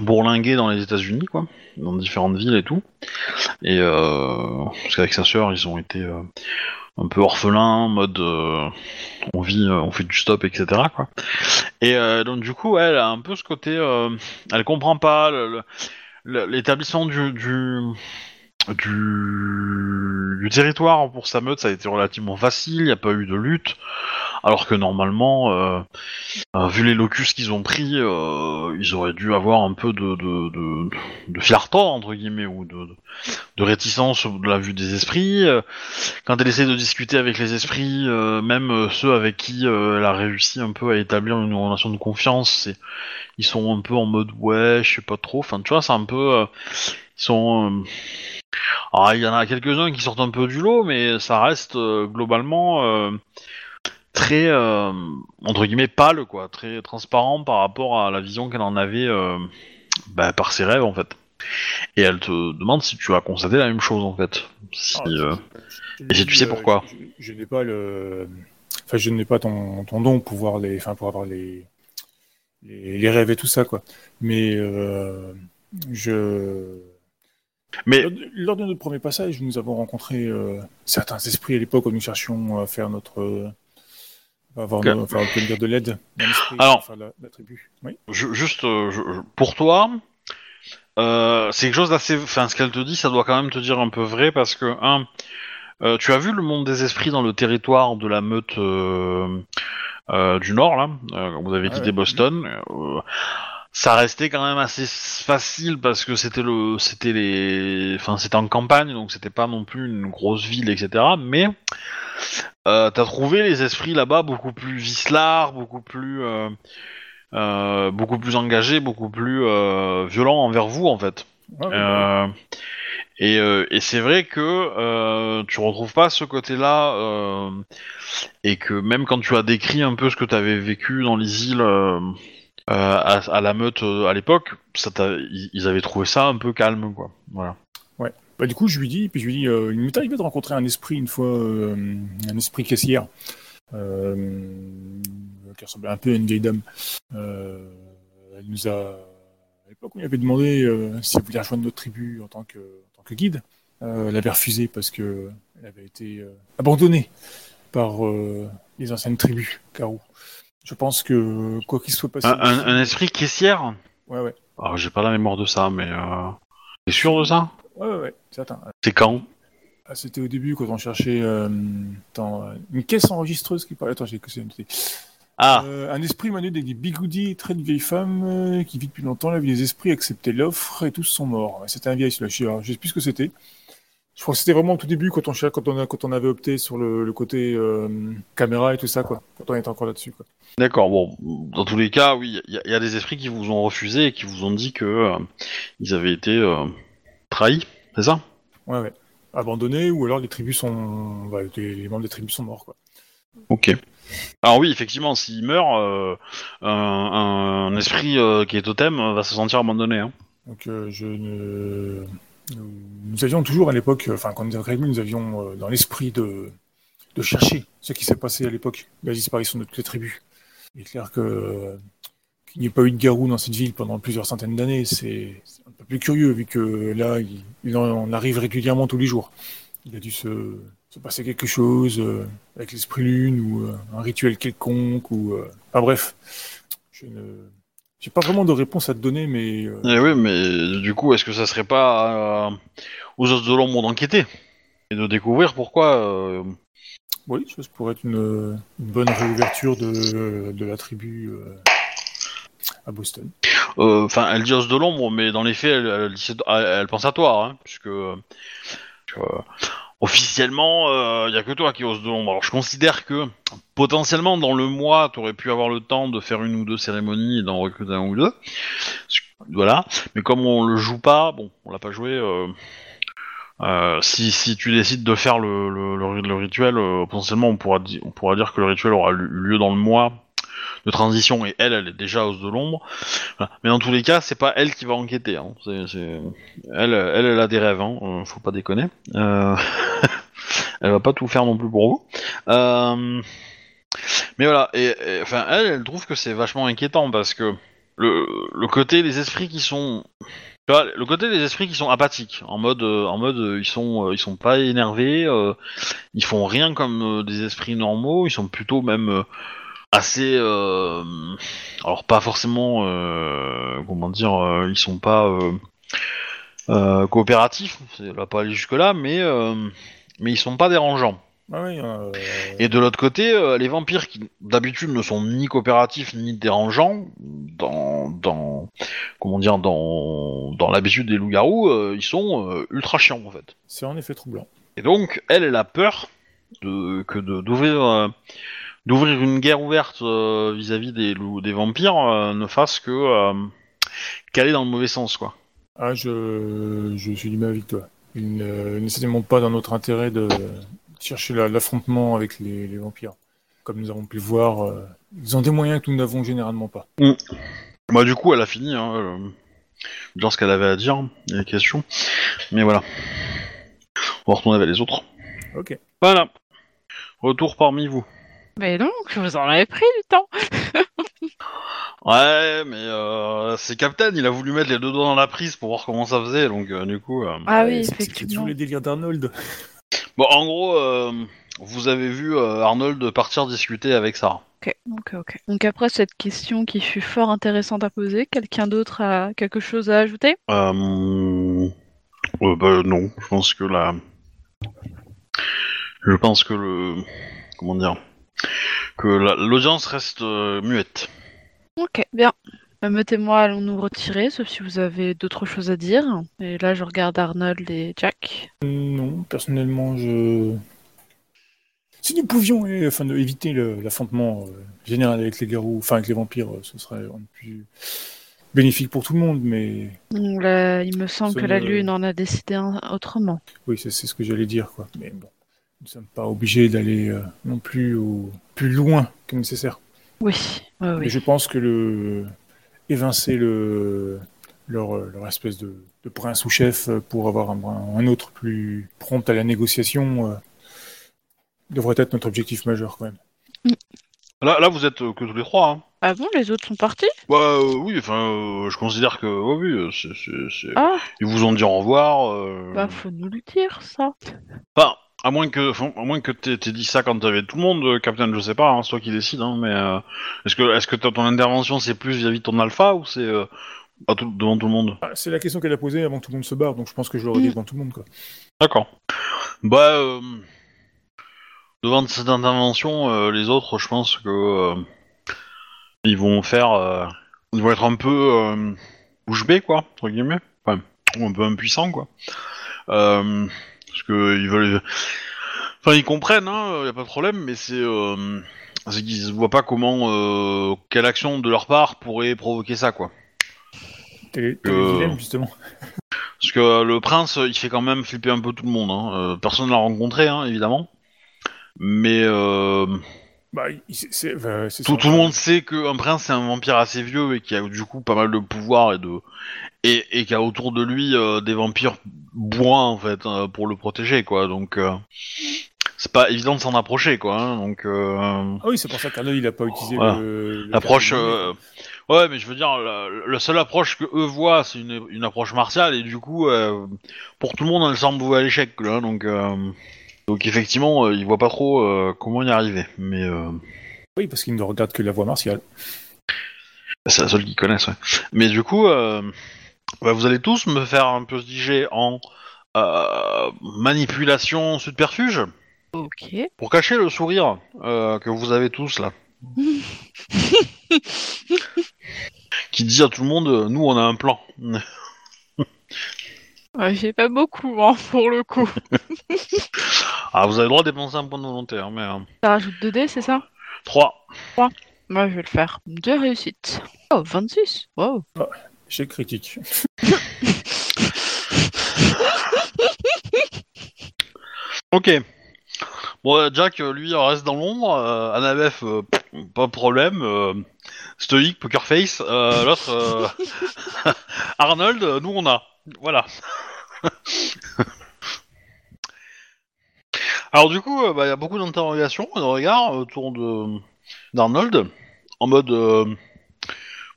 bourlingué dans les États-Unis, quoi, dans différentes villes et tout. Et parce qu'avec sa sœur, ils ont été un peu orphelins, en mode euh, on vit, euh, on fait du stop, etc. Quoi. Et euh, donc du coup, elle a un peu ce côté, euh, elle comprend pas l'établissement du, du du... du territoire pour sa meute, ça a été relativement facile, il n'y a pas eu de lutte. Alors que normalement, euh, euh, vu les locus qu'ils ont pris, euh, ils auraient dû avoir un peu de, de, de, de fierté, entre guillemets, ou de, de, réticence de la vue des esprits. Euh, Quand elle essaie de discuter avec les esprits, euh, même ceux avec qui elle a réussi un peu à établir une relation de confiance, ils sont un peu en mode ouais, je sais pas trop. Enfin, tu vois, c'est un peu, ils sont. euh, alors, il y en a quelques-uns qui sortent un peu du lot, mais ça reste euh, globalement euh, très entre guillemets pâle, quoi, très transparent par rapport à la vision qu'elle en avait bah, par ses rêves en fait. Et elle te demande si tu as constaté la même chose en fait. Si, Ah, euh, et si tu sais pourquoi. Je, je n'ai pas le, enfin, je n'ai pas ton, ton don pour pouvoir les, enfin, pour avoir les, les, les rêves et tout ça, quoi. Mais euh, je, Mais lors, de- notre premier passage, nous avons rencontré euh, certains esprits à l'époque où nous cherchions à faire notre, euh, à avoir, Ok. nos- enfin, obtenir de l'aide Alors- enfin, la, la tribu. Oui. je- juste euh, je- pour toi, euh, c'est quelque chose d'assez. Enfin, ce qu'elle te dit, ça doit quand même te dire un peu vrai parce que un, tu as vu le monde des esprits dans le territoire de la meute du Nord là. quand vous avez Ah ouais. Boston. Ça restait quand même assez facile parce que c'était le, c'était les, enfin c'était en campagne donc c'était pas non plus une grosse ville etc. Mais euh, t'as trouvé les esprits là-bas beaucoup plus vicelards, beaucoup plus, euh, euh, beaucoup plus engagés, beaucoup plus euh, violents envers vous en fait. Ouais, ouais, Euh, et et c'est vrai que tu retrouves pas ce côté-là et que même quand tu as décrit un peu ce que tu avais vécu dans les îles à, à la meute euh, à l'époque, ils, avaient trouvé ça un peu calme quoi. Voilà. Bah, du coup, je lui dis, puis je lui dis, euh, il m'est arrivé de rencontrer un esprit une fois, euh, un esprit caissière, euh, qui ressemblait un peu à une vieille dame. Euh, elle nous a, à l'époque, on lui avait demandé euh, si elle voulait rejoindre notre tribu en tant que, guide. Euh, elle avait refusé parce que elle avait été euh, abandonnée par euh, les anciennes tribus Karou. Je pense que quoi qu'il soit passé, Un, un- un esprit caissière. ouais, ouais, Alors j'ai pas la mémoire de ça, mais euh... t'es sûr de ça? Ouais, ouais, ouais, certain. C'est quand? Ah, C'était au début quand on cherchait euh, euh, une caisse enregistreuse qui parlait. Attends, j'ai que c'est noté. Ah, Euh, un esprit manuel avec des bigoudis, très de vieille femme qui vit depuis longtemps. La vie des esprits acceptait l'offre et tous sont morts. C'était un vieil celui-là. Je sais plus ce que c'était. Je crois que c'était vraiment au tout début quand on, quand on, a, quand on avait opté sur le, le côté euh, caméra et tout ça, quoi. Quand on était encore là-dessus, d'accord. Bon, dans tous les cas, oui, il y, a- il y a des esprits qui vous ont refusé et qui vous ont dit que euh, ils avaient été euh, trahis, c'est ça? Ouais, ouais. Abandonnés ou alors les tribus sont. bah, les, les membres des tribus sont morts, quoi. Ok. Alors oui, effectivement, s'il meurt, euh, un, un esprit qui est totem va se sentir abandonné. Hein. Donc je ne... nous, avions toujours à l'époque, euh, enfin quand nous avions nous avions euh, dans l'esprit de, de chercher ce qui s'est passé à l'époque, la disparition de toutes les tribus. Il est clair que euh, qu'il n'y ait pas eu de garou dans cette ville pendant plusieurs centaines d'années, c'est c'est un peu plus curieux vu que là il, il en arrive régulièrement tous les jours. Il a dû se, se passer quelque chose euh, avec l'esprit lune ou euh, un rituel quelconque ou euh, enfin bref, je ne j'ai pas vraiment de réponse à te donner, mais euh, Eh oui, mais du coup, est-ce que ça serait pas euh, aux os de l'ombre d'enquêter et de découvrir pourquoi euh, Oui, ça pourrait être une, une bonne réouverture de, de la tribu à Boston. Enfin, elle dit os de l'ombre, mais dans les faits, elle, elle, dit- elle- elle pense à toi, hein, puisque officiellement, il y a que toi qui ose de l'ombre. Alors, je considère que potentiellement, dans le mois, tu aurais pu avoir le temps de faire une ou deux cérémonies et d'en recruter un ou deux. Voilà. Mais comme on le joue pas, bon, on l'a pas joué. euh, euh, si, si tu décides de faire le, le, le, rituel, euh, potentiellement on pourra, on pourra dire que le rituel aura eu lieu dans le mois de transition et elle, elle est déjà hausse de l'ombre. Mais dans tous les cas, c'est pas elle qui va enquêter. Hein. Elle, elle, a des rêves, hein. euh, faut pas déconner. Euh... [laughs] elle va pas tout faire non plus pour vous. Euh... Mais voilà, et, enfin, elle, elle trouve que c'est vachement inquiétant parce que le, côté des esprits qui sont le côté des esprits qui sont apathiques, en mode, en mode, ils sont, ils sont pas énervés, ils font rien comme des esprits normaux, ils sont plutôt même assez, euh, alors pas forcément, euh, comment dire, euh, ils sont pas, coopératifs. Ça va pas aller jusque là, mais mais ils sont pas dérangeants. Ah oui, euh, Et de l'autre côté, euh, les vampires qui d'habitude ne sont ni coopératifs ni dérangeants dans dans comment dire dans dans l'habitude des loups-garous, euh, ils sont ultra chiants en fait. c'est en effet troublant. Et donc elle, elle a peur de que de d'ouvrir d'ouvrir une guerre ouverte euh, vis-à-vis des loups des vampires euh, ne fasse que euh, qu'aller dans le mauvais sens quoi. Ah, je, je suis du même avec toi. Il ne- n'est certainement pas dans notre intérêt de chercher la- l'affrontement avec les, les vampires. Comme nous avons pu le voir, euh, ils ont des moyens que nous n'avons généralement pas. Bah du coup elle a fini hein, euh, ce qu'elle avait à dire, les questions. Mais voilà. On va retourner vers les autres. Ok. Voilà. Retour parmi vous. Mais donc, vous en avais pris du temps. [laughs] Ouais, mais euh, c'est Captain, il a voulu mettre les deux doigts dans la prise pour voir comment ça faisait, donc euh, du coup... euh, Ah oui, effectivement. toujours les délires d'Arnold. Bon, en gros, euh, vous avez vu euh, Arnold partir discuter avec Sarah. Ok, ok, ok. Donc après cette question qui fut fort intéressante à poser, quelqu'un d'autre a quelque chose à ajouter? Euh... euh, bah non, je pense que la... Je pense que le... Comment dire Que la- l'audience reste euh, muette. Ok, bien. Euh, Mettez-moi, allons nous retirer, sauf si vous avez d'autres choses à dire. Et là, je regarde Arnold et Jack. Non, personnellement, je. Si nous pouvions euh, enfin, de- éviter le- l'affrontement euh, général avec les garous, enfin avec les vampires, euh, ce serait un peu plus bénéfique pour tout le monde, mais Donc là, il me semble que la Lune en a décidé un- autrement. oui, c'est c'est ce que j'allais dire, quoi. Mais bon, nous ne sommes pas obligés d'aller euh, non plus au plus loin que nécessaire. Oui, oui, Mais oui. je pense que le évincer le leur, leur espèce de, de prince ou chef pour avoir un, un autre plus prompt à la négociation euh, devrait être notre objectif majeur quand même. Là, là vous êtes euh, que tous les trois, hein. Ah bon, les autres sont partis? Bah euh, oui, enfin, euh, je considère que... ouais, oui, c'est... c'est- c'est- Ah, Ils vous ont dit au revoir. euh, bah faut nous le dire, ça. Enfin, à moins que, à moins que t'aies dit ça quand t'avais tout le monde, euh, Captain, je sais pas, hein, c'est toi qui décides, hein, mais euh, est-ce que, est-ce que ton intervention c'est plus vis-à-vis de ton alpha ou c'est euh, tout- devant tout le monde? Ah, C'est la question qu'elle a posée avant que tout le monde se barre, donc je pense que je l'aurais dit Mm. devant tout le monde. Quoi. D'accord. Bah, euh, devant cette intervention, euh, les autres, je pense que euh, ils vont faire, euh, ils vont être un peu euh, bouche bée, quoi, entre guillemets, enfin, ou un peu impuissants, quoi, euh, parce que ils veulent, enfin, ils comprennent, hein, y a pas de problème, mais c'est, euh, c'est qu'ils voient pas comment, euh, quelle action de leur part pourrait provoquer ça, quoi. Est Euh. justement. Parce que euh, le prince, il fait quand même flipper un peu tout le monde. Hein. Personne ne l'a rencontré, hein, évidemment. Mais Bah, c'est- bah, tout, tout le monde sait qu'un prince, c'est un vampire assez vieux et qui a du coup pas mal de pouvoir et de et, et qui a autour de lui euh, des vampires bourrins en fait euh, pour le protéger, quoi. Donc euh, c'est pas évident de s'en approcher, quoi. hein. Donc euh, Ah oui, c'est pour ça qu'Arnold il a pas utilisé Voilà. le. le l'approche. euh, Ouais, mais je veux dire, la, la seule approche que eux voient, c'est une, une approche martiale, et du coup, euh, pour tout le monde, elle semble vouée à l'échec, là, donc, euh, donc effectivement, euh, ils voient pas trop euh, comment y arriver, mais euh, Oui, parce qu'il ne regarde que la voie martiale. c'est la seule qu'ils connaissent, ouais. Mais du coup, euh, bah, vous allez tous me faire un peu ce DJ en euh, manipulation subterfuge, Ok. pour cacher le sourire euh, que vous avez tous, là. [laughs] Qui dit à tout le monde, euh, nous, on a un plan. [laughs] Ouais, J'ai pas beaucoup, hein, pour le coup. [laughs] Ah, vous avez le droit de dépenser un point de volonté, hein, mais... euh, Ça rajoute 2 dés, c'est ça? 3. Moi, je vais le faire. Deux réussites. Oh, 26. Wow. Échec critique. [laughs] Ok. Bon, euh, Jack, euh, lui, reste dans l'ombre. Euh, euh, pff, pas de problème. euh, stoïque, poker face. Euh, L'autre, euh, [laughs] Arnold, euh, nous, on a. Voilà. [laughs] Alors, du coup, euh, bah, il y a beaucoup d'interrogations et de regards autour de d'Arnold. En mode, euh,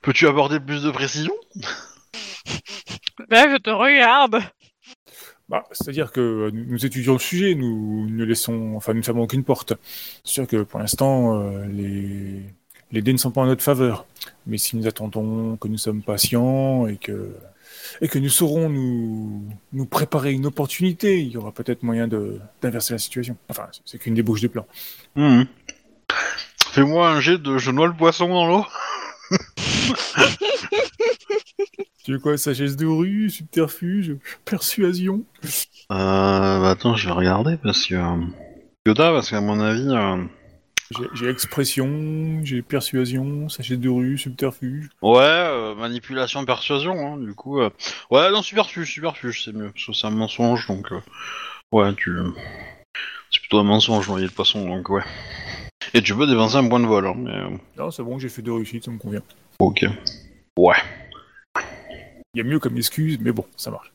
peux-tu apporter plus de précision? Là, je te regarde. Bah, C'est-à-dire que euh, nous nous étudions le sujet, nous ne laissons, enfin, nous ne fermons aucune porte. C'est sûr que pour l'instant, euh, les... les dés ne sont pas en notre faveur. Mais si nous attendons que nous sommes patients et que et que nous saurons nous, nous préparer une opportunité, il y aura peut-être moyen de d'inverser la situation. Enfin, c'est- qu'une débauche de plan. Mhm. Fais-moi un jet de je noie le poisson dans l'eau. Tu veux quoi, sagesse de rue, subterfuge, persuasion? Euh, bah attends, je vais regarder parce que. euh, Yoda, parce qu'à mon avis. euh, J'ai- J'ai expression, j'ai persuasion, sagesse de rue, subterfuge. Ouais, euh, manipulation, persuasion, hein, du coup. euh, Ouais, non, superfuge, superfuge, c'est mieux, parce que c'est un mensonge, donc. euh, Ouais, tu. C'est plutôt un mensonge, noyer le poisson, donc ouais. Et tu peux dépenser un point de vol, hein, mais. euh, Non, c'est bon, j'ai fait deux réussites, ça me convient. Ok. Ouais. Il y a mieux comme excuse, mais bon, ça marche.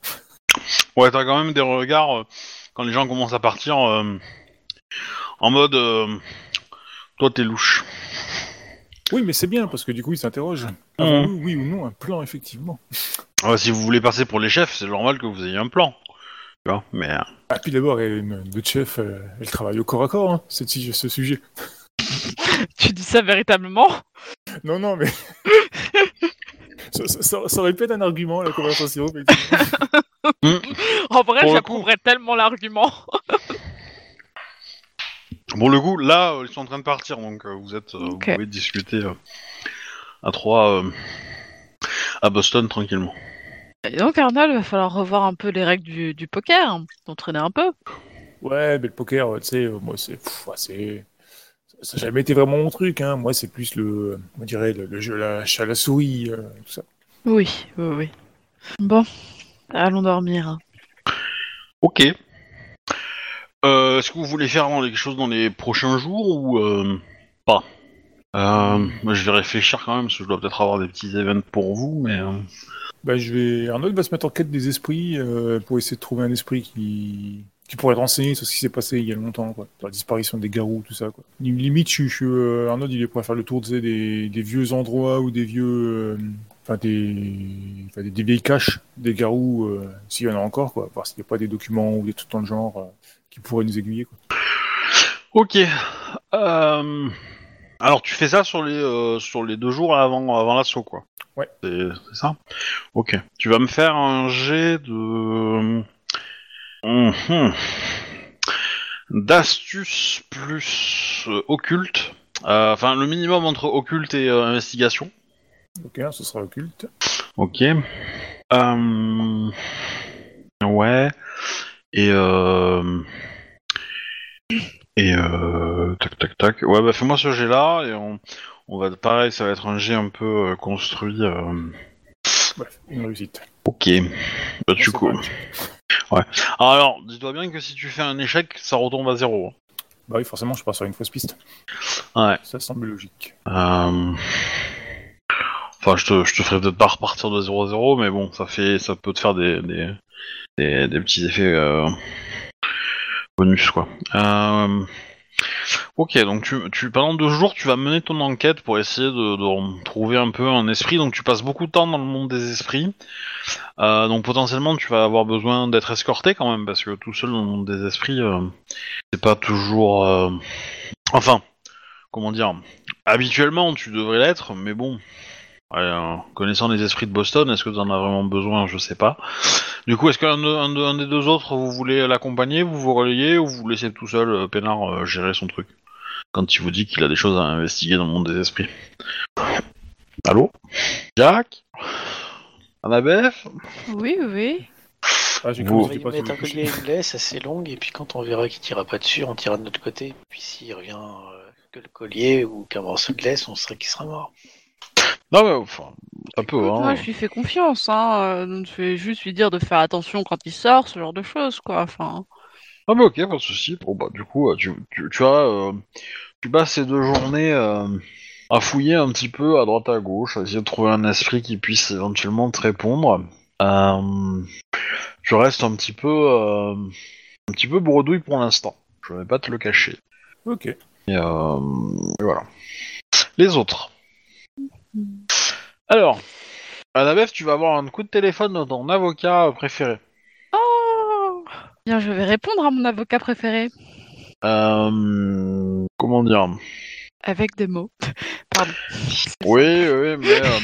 Ouais, t'as quand même des regards euh, quand les gens commencent à partir euh, en mode. euh, Toi, t'es louche. Oui, mais c'est bien, parce que du coup, ils s'interrogent. Avons-nous, oui ou non, un plan, effectivement Ouais, si vous voulez passer pour les chefs, c'est normal que vous ayez un plan. Tu vois, mais. Ah, puis d'abord, notre chef, elle travaille au corps à corps, hein, cette- ce sujet. [laughs] Tu dis ça véritablement? Non, non, mais... [laughs] ça, ça- ça- ça aurait pu être un argument, la conversation. [laughs] En vrai, j'approuverais tellement l'argument. Bon, le coup, là, euh, ils sont en train de partir, donc euh, vous êtes, euh, vous pouvez discuter euh, à trois euh, à Boston tranquillement. Et donc, Arnold, il va falloir revoir un peu les règles du, du poker, hein, s'entraîner un peu. Ouais, mais le poker, tu sais, moi, c'est... Ça n'a jamais été vraiment mon truc, hein. Moi, c'est plus le... On dirait le, le jeu à la chat la souris, euh, tout ça. Oui, oui, oui. Bon, allons dormir. Ok. Euh, Est-ce que vous voulez faire quelque chose dans les prochains jours ou euh, pas? Euh, moi, Je vais réfléchir quand même, parce que je dois peut-être avoir des petits événements pour vous, mais... Bah, je vais... Arnold va se mettre en quête des esprits euh, pour essayer de trouver un esprit qui... qui pourrait être renseigné sur ce qui s'est passé il y a longtemps, quoi. La disparition des garous, tout ça, quoi. Limite, je, je, euh, Arnold, il est prêt à faire le tour tu sais, des... des vieux endroits ou des vieux... euh, Enfin, des... Des... des vieilles caches des garous, euh, s'il y en a encore, quoi. Voir s'il n'y a pas des documents ou des trucs dans le genre euh, qui pourraient nous aiguiller, quoi. Ok. Euh, Alors, tu fais ça sur les, euh, sur les deux jours avant, avant l'assaut, quoi. Ouais. C'est ça? Ok. Tu vas me faire un jet de... Mhm. D'astuce plus euh, occulte. Euh, Enfin, le minimum entre occulte et euh, investigation. Ok, hein, ce sera occulte. Ok. Ouais. Et. Et euh... Tac tac tac. Ouais bah fais-moi ce jet là et on... on va pareil ça va être un jet un peu euh, construit. euh, Bref, une réussite. Ok. Bah tu Ah, Alors dis-toi bien que si tu fais un échec ça retombe à zéro. Bah oui, forcément, je pars sur une fausse piste. Ouais. Ça semble logique. Euh... Enfin, je te, je te ferai peut-être pas repartir de 0-0, mais bon, ça fait, ça peut te faire des, des, des, des petits effets euh, bonus, quoi. Euh... Ok, donc tu, pendant deux jours, tu vas mener ton enquête pour essayer de, de trouver un peu un esprit. Donc tu passes beaucoup de temps dans le monde des esprits. Euh, donc potentiellement, tu vas avoir besoin d'être escorté quand même, parce que tout seul dans le monde des esprits, euh, c'est pas toujours. euh, Enfin, comment dire Habituellement, tu devrais l'être, mais bon. Ouais, euh, connaissant les esprits de Boston, est-ce que tu en as vraiment besoin? Je sais pas. Du coup, est-ce qu'un de- un, de- un des deux autres, vous voulez l'accompagner, vous vous relayez, ou vous vous laissez tout seul, euh, Pénard, euh, gérer son truc? Quand il vous dit qu'il a des choses à investiguer dans le monde des esprits. Allô? Jack Annabeth Oui, oui. Ah, j'ai Vous- On va mettre un collier à une laisse assez longue, et puis quand on verra qu'il tira pas dessus, on tirera de notre côté. Puis s'il revient euh, que le collier ou qu'un morceau de laisse, on sera qu'il sera mort. Non, mais enfin, un peu, Écoute, hein. Moi, je lui fais confiance, hein. euh, Je vais juste lui dire de faire attention quand il sort, ce genre de choses, quoi. Enfin, Ah bah ok, pas de souci. Bon bah du coup, euh, tu, tu, tu as, euh, tu passes ces deux journées euh, à fouiller un petit peu à droite à gauche, à essayer de trouver un esprit qui puisse éventuellement te répondre. Euh, tu restes un petit peu, euh, un petit peu bredouille pour l'instant. Je vais pas te le cacher. Ok. Et, euh, et voilà. Les autres. Alors, Annabeth, tu vas avoir un coup de téléphone de ton avocat préféré. Oh Bien, je vais répondre à mon avocat préféré. Euh, comment dire? Avec des mots. [laughs] Pardon. Oui, oui, mais, euh,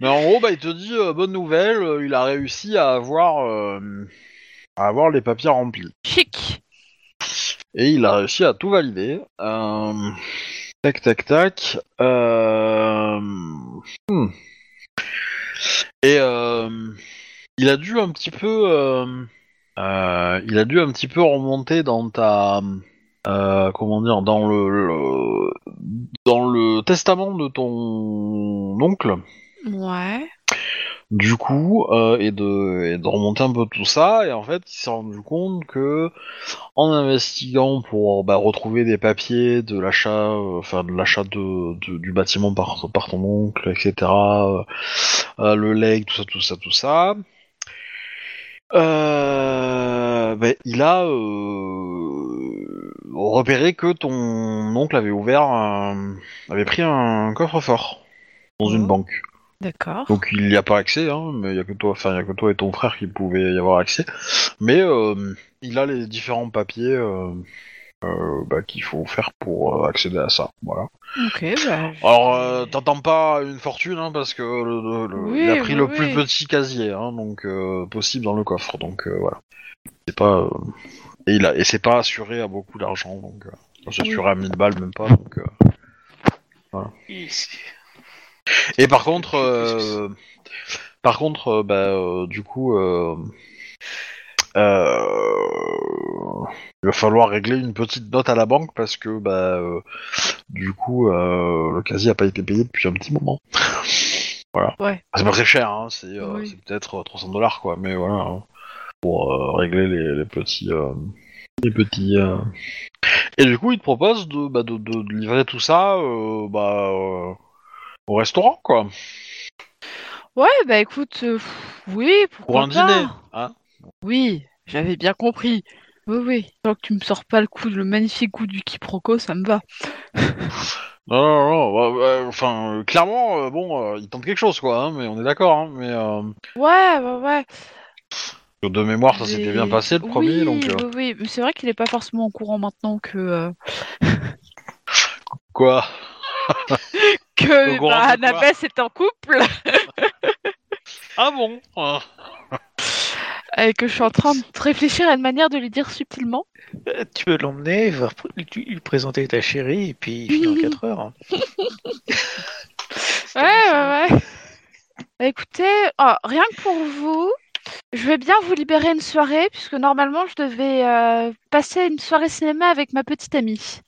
Mais en gros, bah, il te dit euh, bonne nouvelle, euh, il a réussi à avoir, euh, à avoir les papiers remplis. Chic. Et il a réussi à tout valider. Euh, Tac, tac, tac. Euh, hmm. Et euh, il a dû un petit peu, euh, il a dû un petit peu remonter dans ta, comment dire, dans le, le- dans le testament de ton oncle. Ouais. Du coup, euh, et, de, et de remonter un peu tout ça, et en fait, il s'est rendu compte que, en investiguant pour bah, retrouver des papiers de l'achat, euh, enfin de l'achat de, de- du bâtiment par, par ton oncle, etc., euh, euh, le leg, tout ça, tout ça, tout ça, euh, bah, il a euh, repéré que ton oncle avait ouvert, un- avait pris un coffre-fort dans une Oh. banque. D'accord. Donc il n'y a pas accès, hein, mais il y a que toi, enfin il y a que toi et ton frère qui pouvaient y avoir accès. Mais euh, il a les différents papiers euh, euh, bah, qu'il faut faire pour euh, accéder à ça. Voilà. Ok, bah. Alors euh, t'entends pas une fortune, hein, parce que le, le- le- Oui, il a pris oui, le oui. plus petit casier, hein, donc euh, possible dans le coffre. Donc euh, voilà. C'est pas euh, et il a et c'est pas assuré à beaucoup d'argent, donc euh, c'est assuré à 1000 balles même pas. Donc, euh. Ici. Et par contre, euh, par contre, euh, bah, euh, du coup, euh, euh, il va falloir régler une petite note à la banque parce que, bah, euh, du coup, euh, le casier a pas été payé depuis un petit moment. voilà. Ouais. C'est pas très cher, hein, c'est euh, Oui. c'est peut-être euh, 300 dollars, quoi, mais voilà, hein, pour euh, régler les, les petits, euh, les petits. euh. Et du coup, il te propose de, bah, de, de- de livrer tout ça, euh, bah. Au restaurant, quoi. Ouais, bah écoute, euh, oui, pourquoi Pour un pas. dîner. Hein Oui, j'avais bien compris. Oui, oui. Tant que tu me sors pas le coup, le magnifique coup du quiproquo, ça me va. [laughs] non, non, non. bah, bah, Enfin, euh, clairement, euh, bon, euh, il tente quelque chose, quoi. hein, mais on est d'accord. Hein, mais euh, Ouais, ouais, ouais. de mémoire, ça s'était Mais- bien passé le premier, oui, donc. euh, Oui, oui, mais c'est vrai qu'il est pas forcément au courant maintenant que. euh, Quoi? Que bah, Annabeth est en couple Ah bon Ah. et que je suis en train de réfléchir à une manière de lui dire subtilement. Euh, Tu peux l'emmener, lui présenter ta chérie, et puis il finit en 4 heures. [laughs] Ouais, ouais, ouais. Bah, écoutez, oh, rien que pour vous, je vais bien vous libérer une soirée, puisque normalement je devais euh, passer une soirée cinéma avec ma petite amie.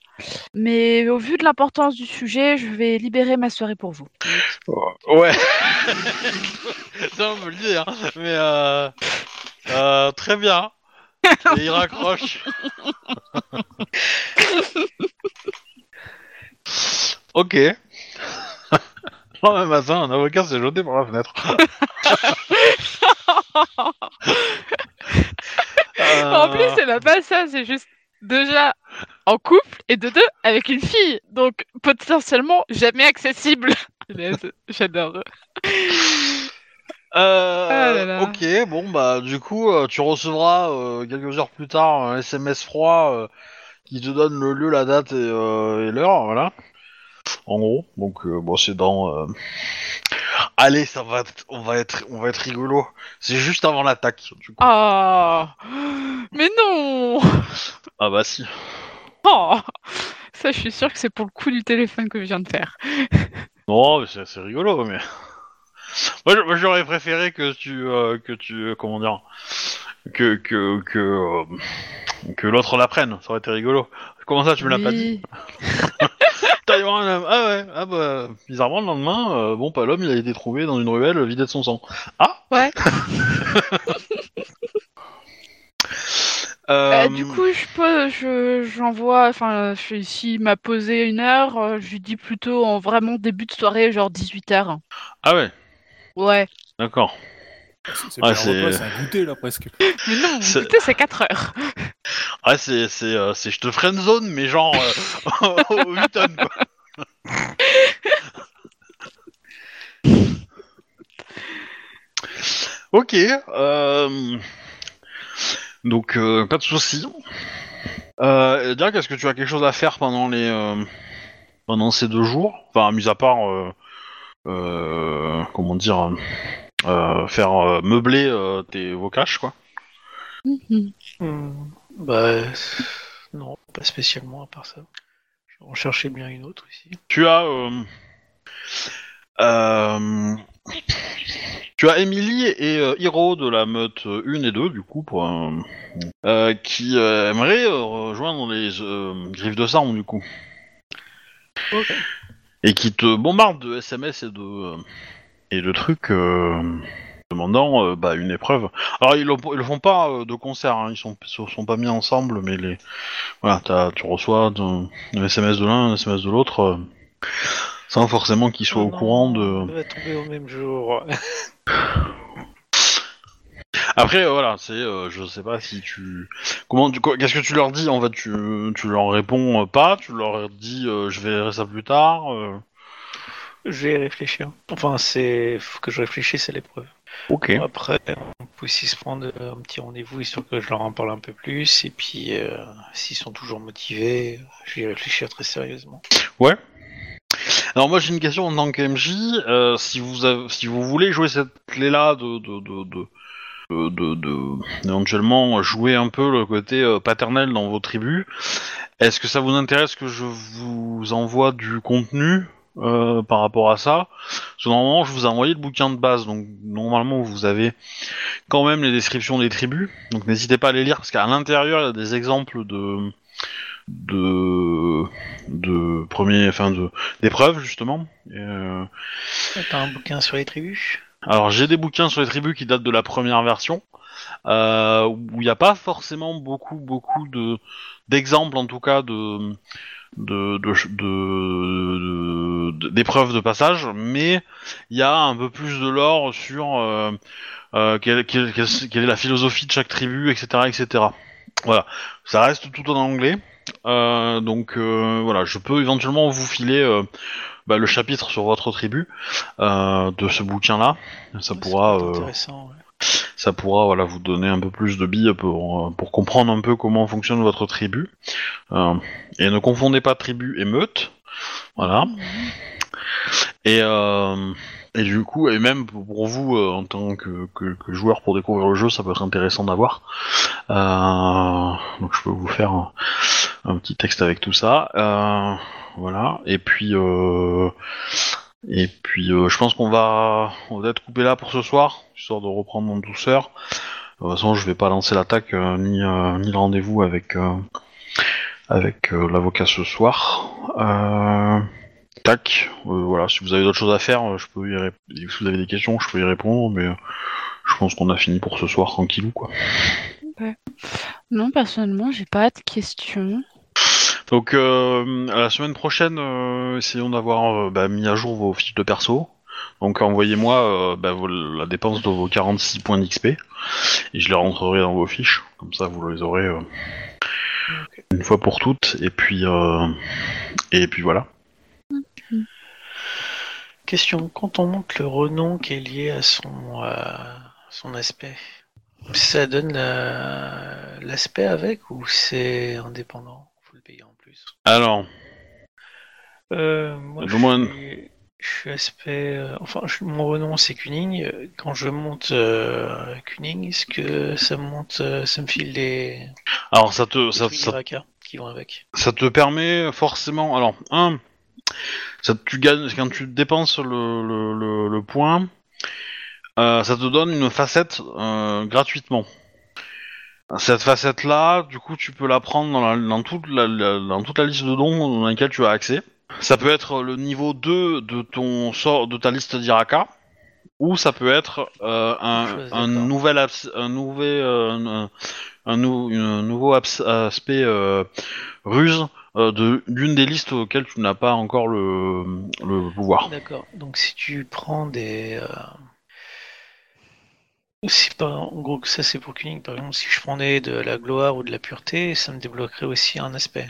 Mais au vu de l'importance du sujet, je vais libérer ma soirée pour vous. Ouais. [laughs] non, me le dire. Mais euh, euh, très bien. Et il raccroche. [laughs] ok. Le lendemain matin, un avocat s'est jeté par la fenêtre. [laughs] En plus, Euh, c'est même pas ça, c'est juste déjà en couple et de deux avec une fille. Donc potentiellement jamais accessible. [laughs] J'adore. Euh, Ah là là. Ok, bon bah du coup euh, tu recevras euh, quelques heures plus tard un SMS froid qui te donne le lieu, la date et, et l'heure, voilà. En gros, donc bon c'est dans. Allez, ça va, être- on va être, on va être rigolo. C'est juste avant l'attaque. Du coup. Ah Mais non Ah bah si. Oh Ça, je suis sûre que c'est pour le coup du téléphone que je viens de faire. Non, mais c'est c'est rigolo, mais. moi, j'aurais préféré que tu, euh, que tu, euh, comment dire, que que que euh, que l'autre l'apprenne. Ça aurait été rigolo. Comment ça, tu me l'as pas dit? [laughs] Un homme. Ah ouais, ah bah, bizarrement, le lendemain, euh, bon, pas l'homme, il a été trouvé dans une ruelle vidée de son sang. Ah Ouais. [laughs] euh, Euh, du coup, je peux, je, j'envoie, enfin, je- s'il m'a posé une heure, je lui dis plutôt en vraiment début de soirée, genre 18h. Ah ouais, Ouais. d'accord. C'est c'est Ouais, pas un c'est- repas, c'est un goûter là presque. [laughs] Mais non, C'est- écoutez, c'est 4 heures. Ouais, c'est, c'est, euh, c'est je te ferai une zone, mais genre euh, [laughs] au 8 tonnes, quoi. [laughs] ok. Euh... Donc, euh, pas de soucis. Euh, Dirk, est-ce que tu as quelque chose à faire pendant les euh, pendant ces deux jours? Enfin, mis à part euh, euh, comment dire, euh, faire euh, meubler euh, tes vos caches, quoi. Mhm. Hmm, Bah, non, pas spécialement à part ça. Je vais en chercher bien une autre aussi. Tu as, euh, euh, tu as Emily et euh, Hiro de la meute 1 et 2 du coup pour euh, qui aimeraient rejoindre les griffes de sang du coup Ok. et qui te bombardent de SMS et de et de trucs demandant euh, bah, une épreuve. Alors ils le, ils le font pas euh, de concert, hein, ils sont ils sont pas mis ensemble, mais les voilà, tu reçois un, SMS de l'un, un SMS de l'autre, euh, sans forcément qu'ils soient Oh au non, courant de. On va tomber au même jour. [laughs] Après voilà, c'est je sais pas si tu comment quoi- qu'est-ce que tu leur dis en fait tu tu leur réponds pas, tu leur dis je verrai ça plus tard. Je vais y réfléchir. Enfin, c'est faut que je réfléchisse à l'épreuve. Ok. Après, on peut aussi se prendre un petit rendez-vous histoire que je leur en parle un peu plus. Et puis, euh, s'ils sont toujours motivés, je vais y réfléchir très sérieusement. Alors moi j'ai une question en tant que MJ, euh, si vous avez, si vous voulez jouer cette clé là de de de, de de, de- de- éventuellement jouer un peu le côté euh, paternel dans vos tribus, est-ce que ça vous intéresse que je vous envoie du contenu euh, par rapport à ça. Parce que normalement je vous ai envoyé le bouquin de base, donc normalement vous avez quand même les descriptions des tribus, donc n'hésitez pas à les lire parce qu'à l'intérieur il y a des exemples de de de premiers enfin de d'épreuves justement. Euh, T'as un bouquin sur les tribus? alors j'ai des bouquins sur les tribus qui datent de la première version, euh, où il n'y a pas forcément beaucoup beaucoup de d'exemples en tout cas de de de- d'épreuves de, passage, mais il y a un peu plus de lore sur euh, euh, quelle, quelle- quelle- quelle est la philosophie de chaque tribu, etc., etc. Voilà, ça reste tout en anglais, euh, donc euh, voilà, je peux éventuellement vous filer euh, bah, le chapitre sur votre tribu euh, de ce bouquin-là. Ça Ouais, pourra, intéressant. ouais. Ça pourra, voilà, vous donner un peu plus de billes pour euh, pour comprendre un peu comment fonctionne votre tribu. Euh, et ne confondez pas tribu et meute. Voilà. Et euh, et du coup, et même pour vous euh, en tant que, que, que joueur pour découvrir le jeu, ça peut être intéressant d'avoir. Euh, donc je peux vous faire un, un petit texte avec tout ça. Euh, voilà. Et puis et puis euh, je pense qu'on va on va être coupé là pour ce soir, histoire de reprendre en douceur. De toute façon, je vais pas lancer l'attaque euh, ni euh, ni le rendez-vous avec euh, avec euh, l'avocat ce soir. Tac. Voilà. Si vous avez d'autres choses à faire, je peux y rép- si vous avez des questions, je peux y répondre, mais je pense qu'on a fini pour ce soir tranquillou quoi. Non, personnellement, j'ai pas de questions. Donc euh, à la semaine prochaine, euh, essayons d'avoir euh, bah, mis à jour vos fiches de perso. Donc envoyez-moi euh, bah, la dépense de vos 46 points d'XP et je les rentrerai dans vos fiches. Comme ça, vous les aurez euh, une fois pour toutes. Et puis euh, et puis voilà. Question quand on monte le renom qui est lié à son, euh, son aspect, ça donne la- l'aspect avec ou c'est indépendant Faut le payer en plus. Alors, Euh, moi, je suis, je suis aspect. euh, enfin, je- mon renom c'est Kuning. Quand je monte euh, Kuning, est-ce que ça me monte, euh, ça me file des, alors ça te ça, qui vont avec ça te permet forcément. Alors un, ça tu gagnes quand tu dépenses le le, le, le point. euh, ça te donne une facette euh, gratuitement. Cette facette-là, du coup, tu peux la prendre dans, la- dans toute la, la- dans toute la liste de dons dans laquelle tu as accès. Ça peut être le niveau 2 de ton sort, de ta liste d'Iraka, ou ça peut être euh, un, Chose, un d'accord. nouvel, abs- un, nouvel euh, un, un nou- un nouveau abs- aspect euh, ruse euh, de d'une des listes auxquelles tu n'as pas encore le, le pouvoir. D'accord. Donc si tu prends des. Euh... Si. En gros, ça c'est pour Kuning. Par exemple, si je prenais de la gloire ou de la pureté, ça me débloquerait aussi un aspect.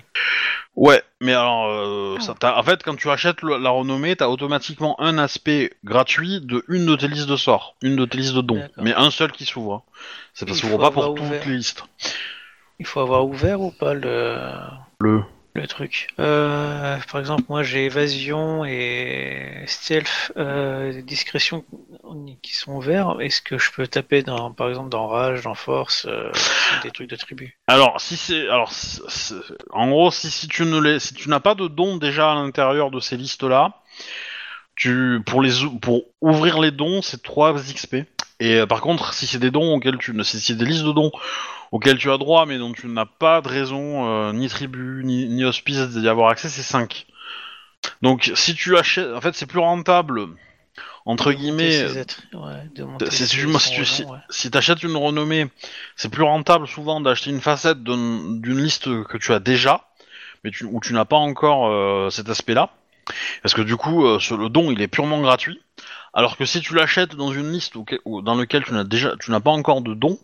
Ouais, mais alors, euh, ça, t'as- en fait, quand tu achètes le- la renommée, t'as automatiquement un aspect gratuit de une de tes listes de sorts, une de tes listes de dons, D'accord. mais un seul qui s'ouvre. hein. Ça Il s'ouvre faut pas pour avoir toutes ouvert. les listes. Il faut avoir ouvert ou pas le. Le. Le truc. Euh, par exemple, moi j'ai évasion et stealth, euh, discrétion qui sont ouverts. Est-ce que je peux taper dans, par exemple, dans rage, dans force, euh, des trucs de tribu? Alors, si c'est, alors, en gros, si, si tu ne les, si tu n'as pas de dons déjà à l'intérieur de ces listes-là, tu, pour les, ou- pour ouvrir les dons, c'est 3 XP. Et euh, par contre, si c'est des dons auxquels tu, si c'est des listes de dons auxquels tu as droit, mais dont tu n'as pas de raison, euh, ni tribu, ni, ni hospice d'y avoir accès, c'est 5. Donc, si tu achètes, en fait, c'est plus rentable, entre De guillemets, ouais, si tu, si tu- si- renom, ouais. si t'achètes une renommée, c'est plus rentable souvent d'acheter une facette d'un- d'une liste que tu as déjà, mais tu, où tu n'as pas encore euh, cet aspect-là. Parce que du coup, euh, ce- le don, il est purement gratuit. Alors que si tu l'achètes dans une liste ou dans laquelle tu n'as déjà, tu n'as pas encore de don,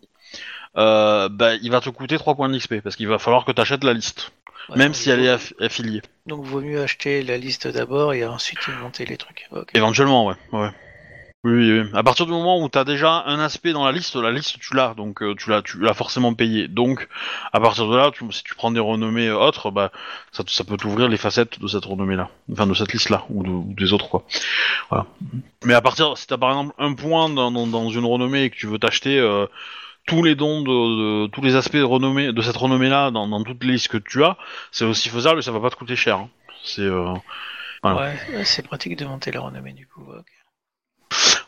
euh, bah, il va te coûter 3 points d'XP parce qu'il va falloir que tu achètes la liste, Ouais, même si elle est aff- affiliée. Donc vaut mieux acheter la liste d'abord et ensuite monter les trucs. Ok. Éventuellement, ouais. ouais. Oui, oui, oui. À partir du moment où tu as déjà un aspect dans la liste, la liste tu l'as, donc euh, tu l'as, tu l'as forcément payé. Donc, à partir de là, tu- si tu prends des renommées euh, autres, bah, ça, ça peut t'ouvrir les facettes de cette renommée-là, enfin de cette liste-là ou, de- ou des autres quoi. Voilà. Mais à partir, si t'as par exemple un point dans, dans, dans une renommée et que tu veux t'acheter euh, tous les dons de, de- tous les aspects de renommée de cette renommée-là dans, dans toutes les listes que tu as, c'est aussi faisable et ça va pas te coûter cher. hein. C'est euh, voilà. Ouais, ouais, c'est pratique de monter la renommée du coup.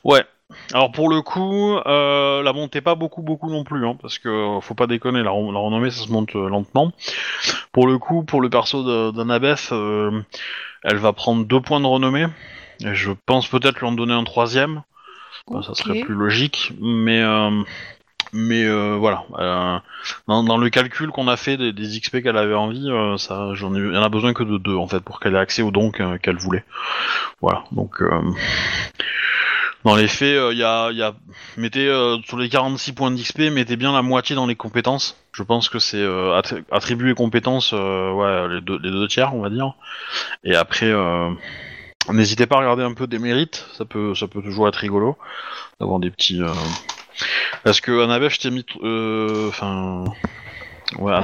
Ouais. Alors pour le coup, euh, la montée pas beaucoup beaucoup non plus, hein, parce que euh, faut pas déconner, la, re- la renommée ça se monte euh, lentement. Pour le coup, pour le perso euh, elle va prendre deux points de renommée. Et je pense peut-être lui en donner un troisième. Ça serait plus logique, mais euh, mais euh, voilà. Euh, dans, le calcul qu'on a fait des, XP qu'elle avait envie, euh, ça, j'en a besoin que de deux en fait pour qu'elle ait accès aux dons que- qu'elle voulait. Voilà. Donc euh, dans les faits, il y a, mettez euh, sur les 46 points d'XP, mettez bien la moitié dans les compétences. Je pense que c'est euh, attri- attribuer compétences, euh, les deux, les deux tiers, on va dire. Et après, euh, n'hésitez pas à regarder un peu des mérites. Ça peut, ça peut toujours être rigolo d'avoir des petits. Parce que Annabeth, je t'ai mis, euh, enfin. Ouais,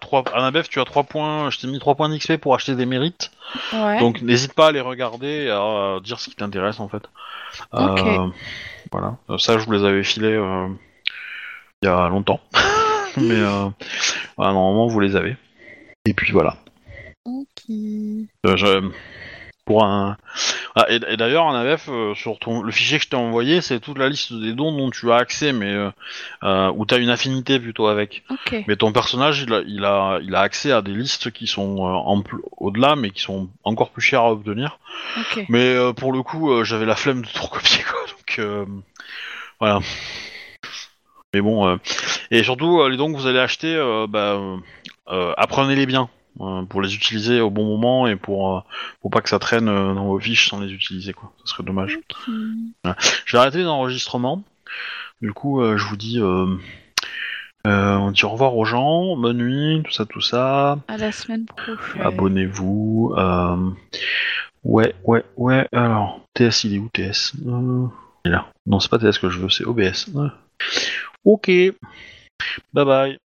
3, Annabeth, tu as 3 points, je t'ai mis 3 points d'XP pour acheter des mérites. Ouais. Donc n'hésite pas à les regarder et à dire ce qui t'intéresse en fait. Ok. Euh, voilà. Euh, Ça, je vous les avais filés euh, il y a longtemps. [laughs] Mais euh, voilà, normalement, vous les avez. Et puis voilà. Ok. Je- Pour un... Ah, et, et d'ailleurs, en AF, euh, sur ton... le fichier que je t'ai envoyé, c'est toute la liste des dons dont tu as accès, mais euh, euh, où tu as une affinité plutôt avec. Mais ton personnage, il a, il a, il a accès à des listes qui sont euh, au-delà, mais qui sont encore plus chères à obtenir. Mais pour le coup, j'avais la flemme de tout [laughs] recopier, quoi. Donc voilà. Mais bon, et surtout, les dons que vous allez acheter, bah, apprenez-les bien euh, pour les utiliser au bon moment et pour euh, pour pas que ça traîne euh, dans vos fiches sans les utiliser, quoi. Ça serait dommage. Ok. Je vais arrêter les enregistrements. Du coup, je vous dis, on dit au revoir aux gens, bonne nuit, tout ça, tout ça. À la semaine prochaine. Abonnez-vous. Ouais, ouais, ouais. Alors, TS, il est où TS Il est là. Non, c'est pas TS que je veux, c'est OBS. Ouais. Ok. Bye bye.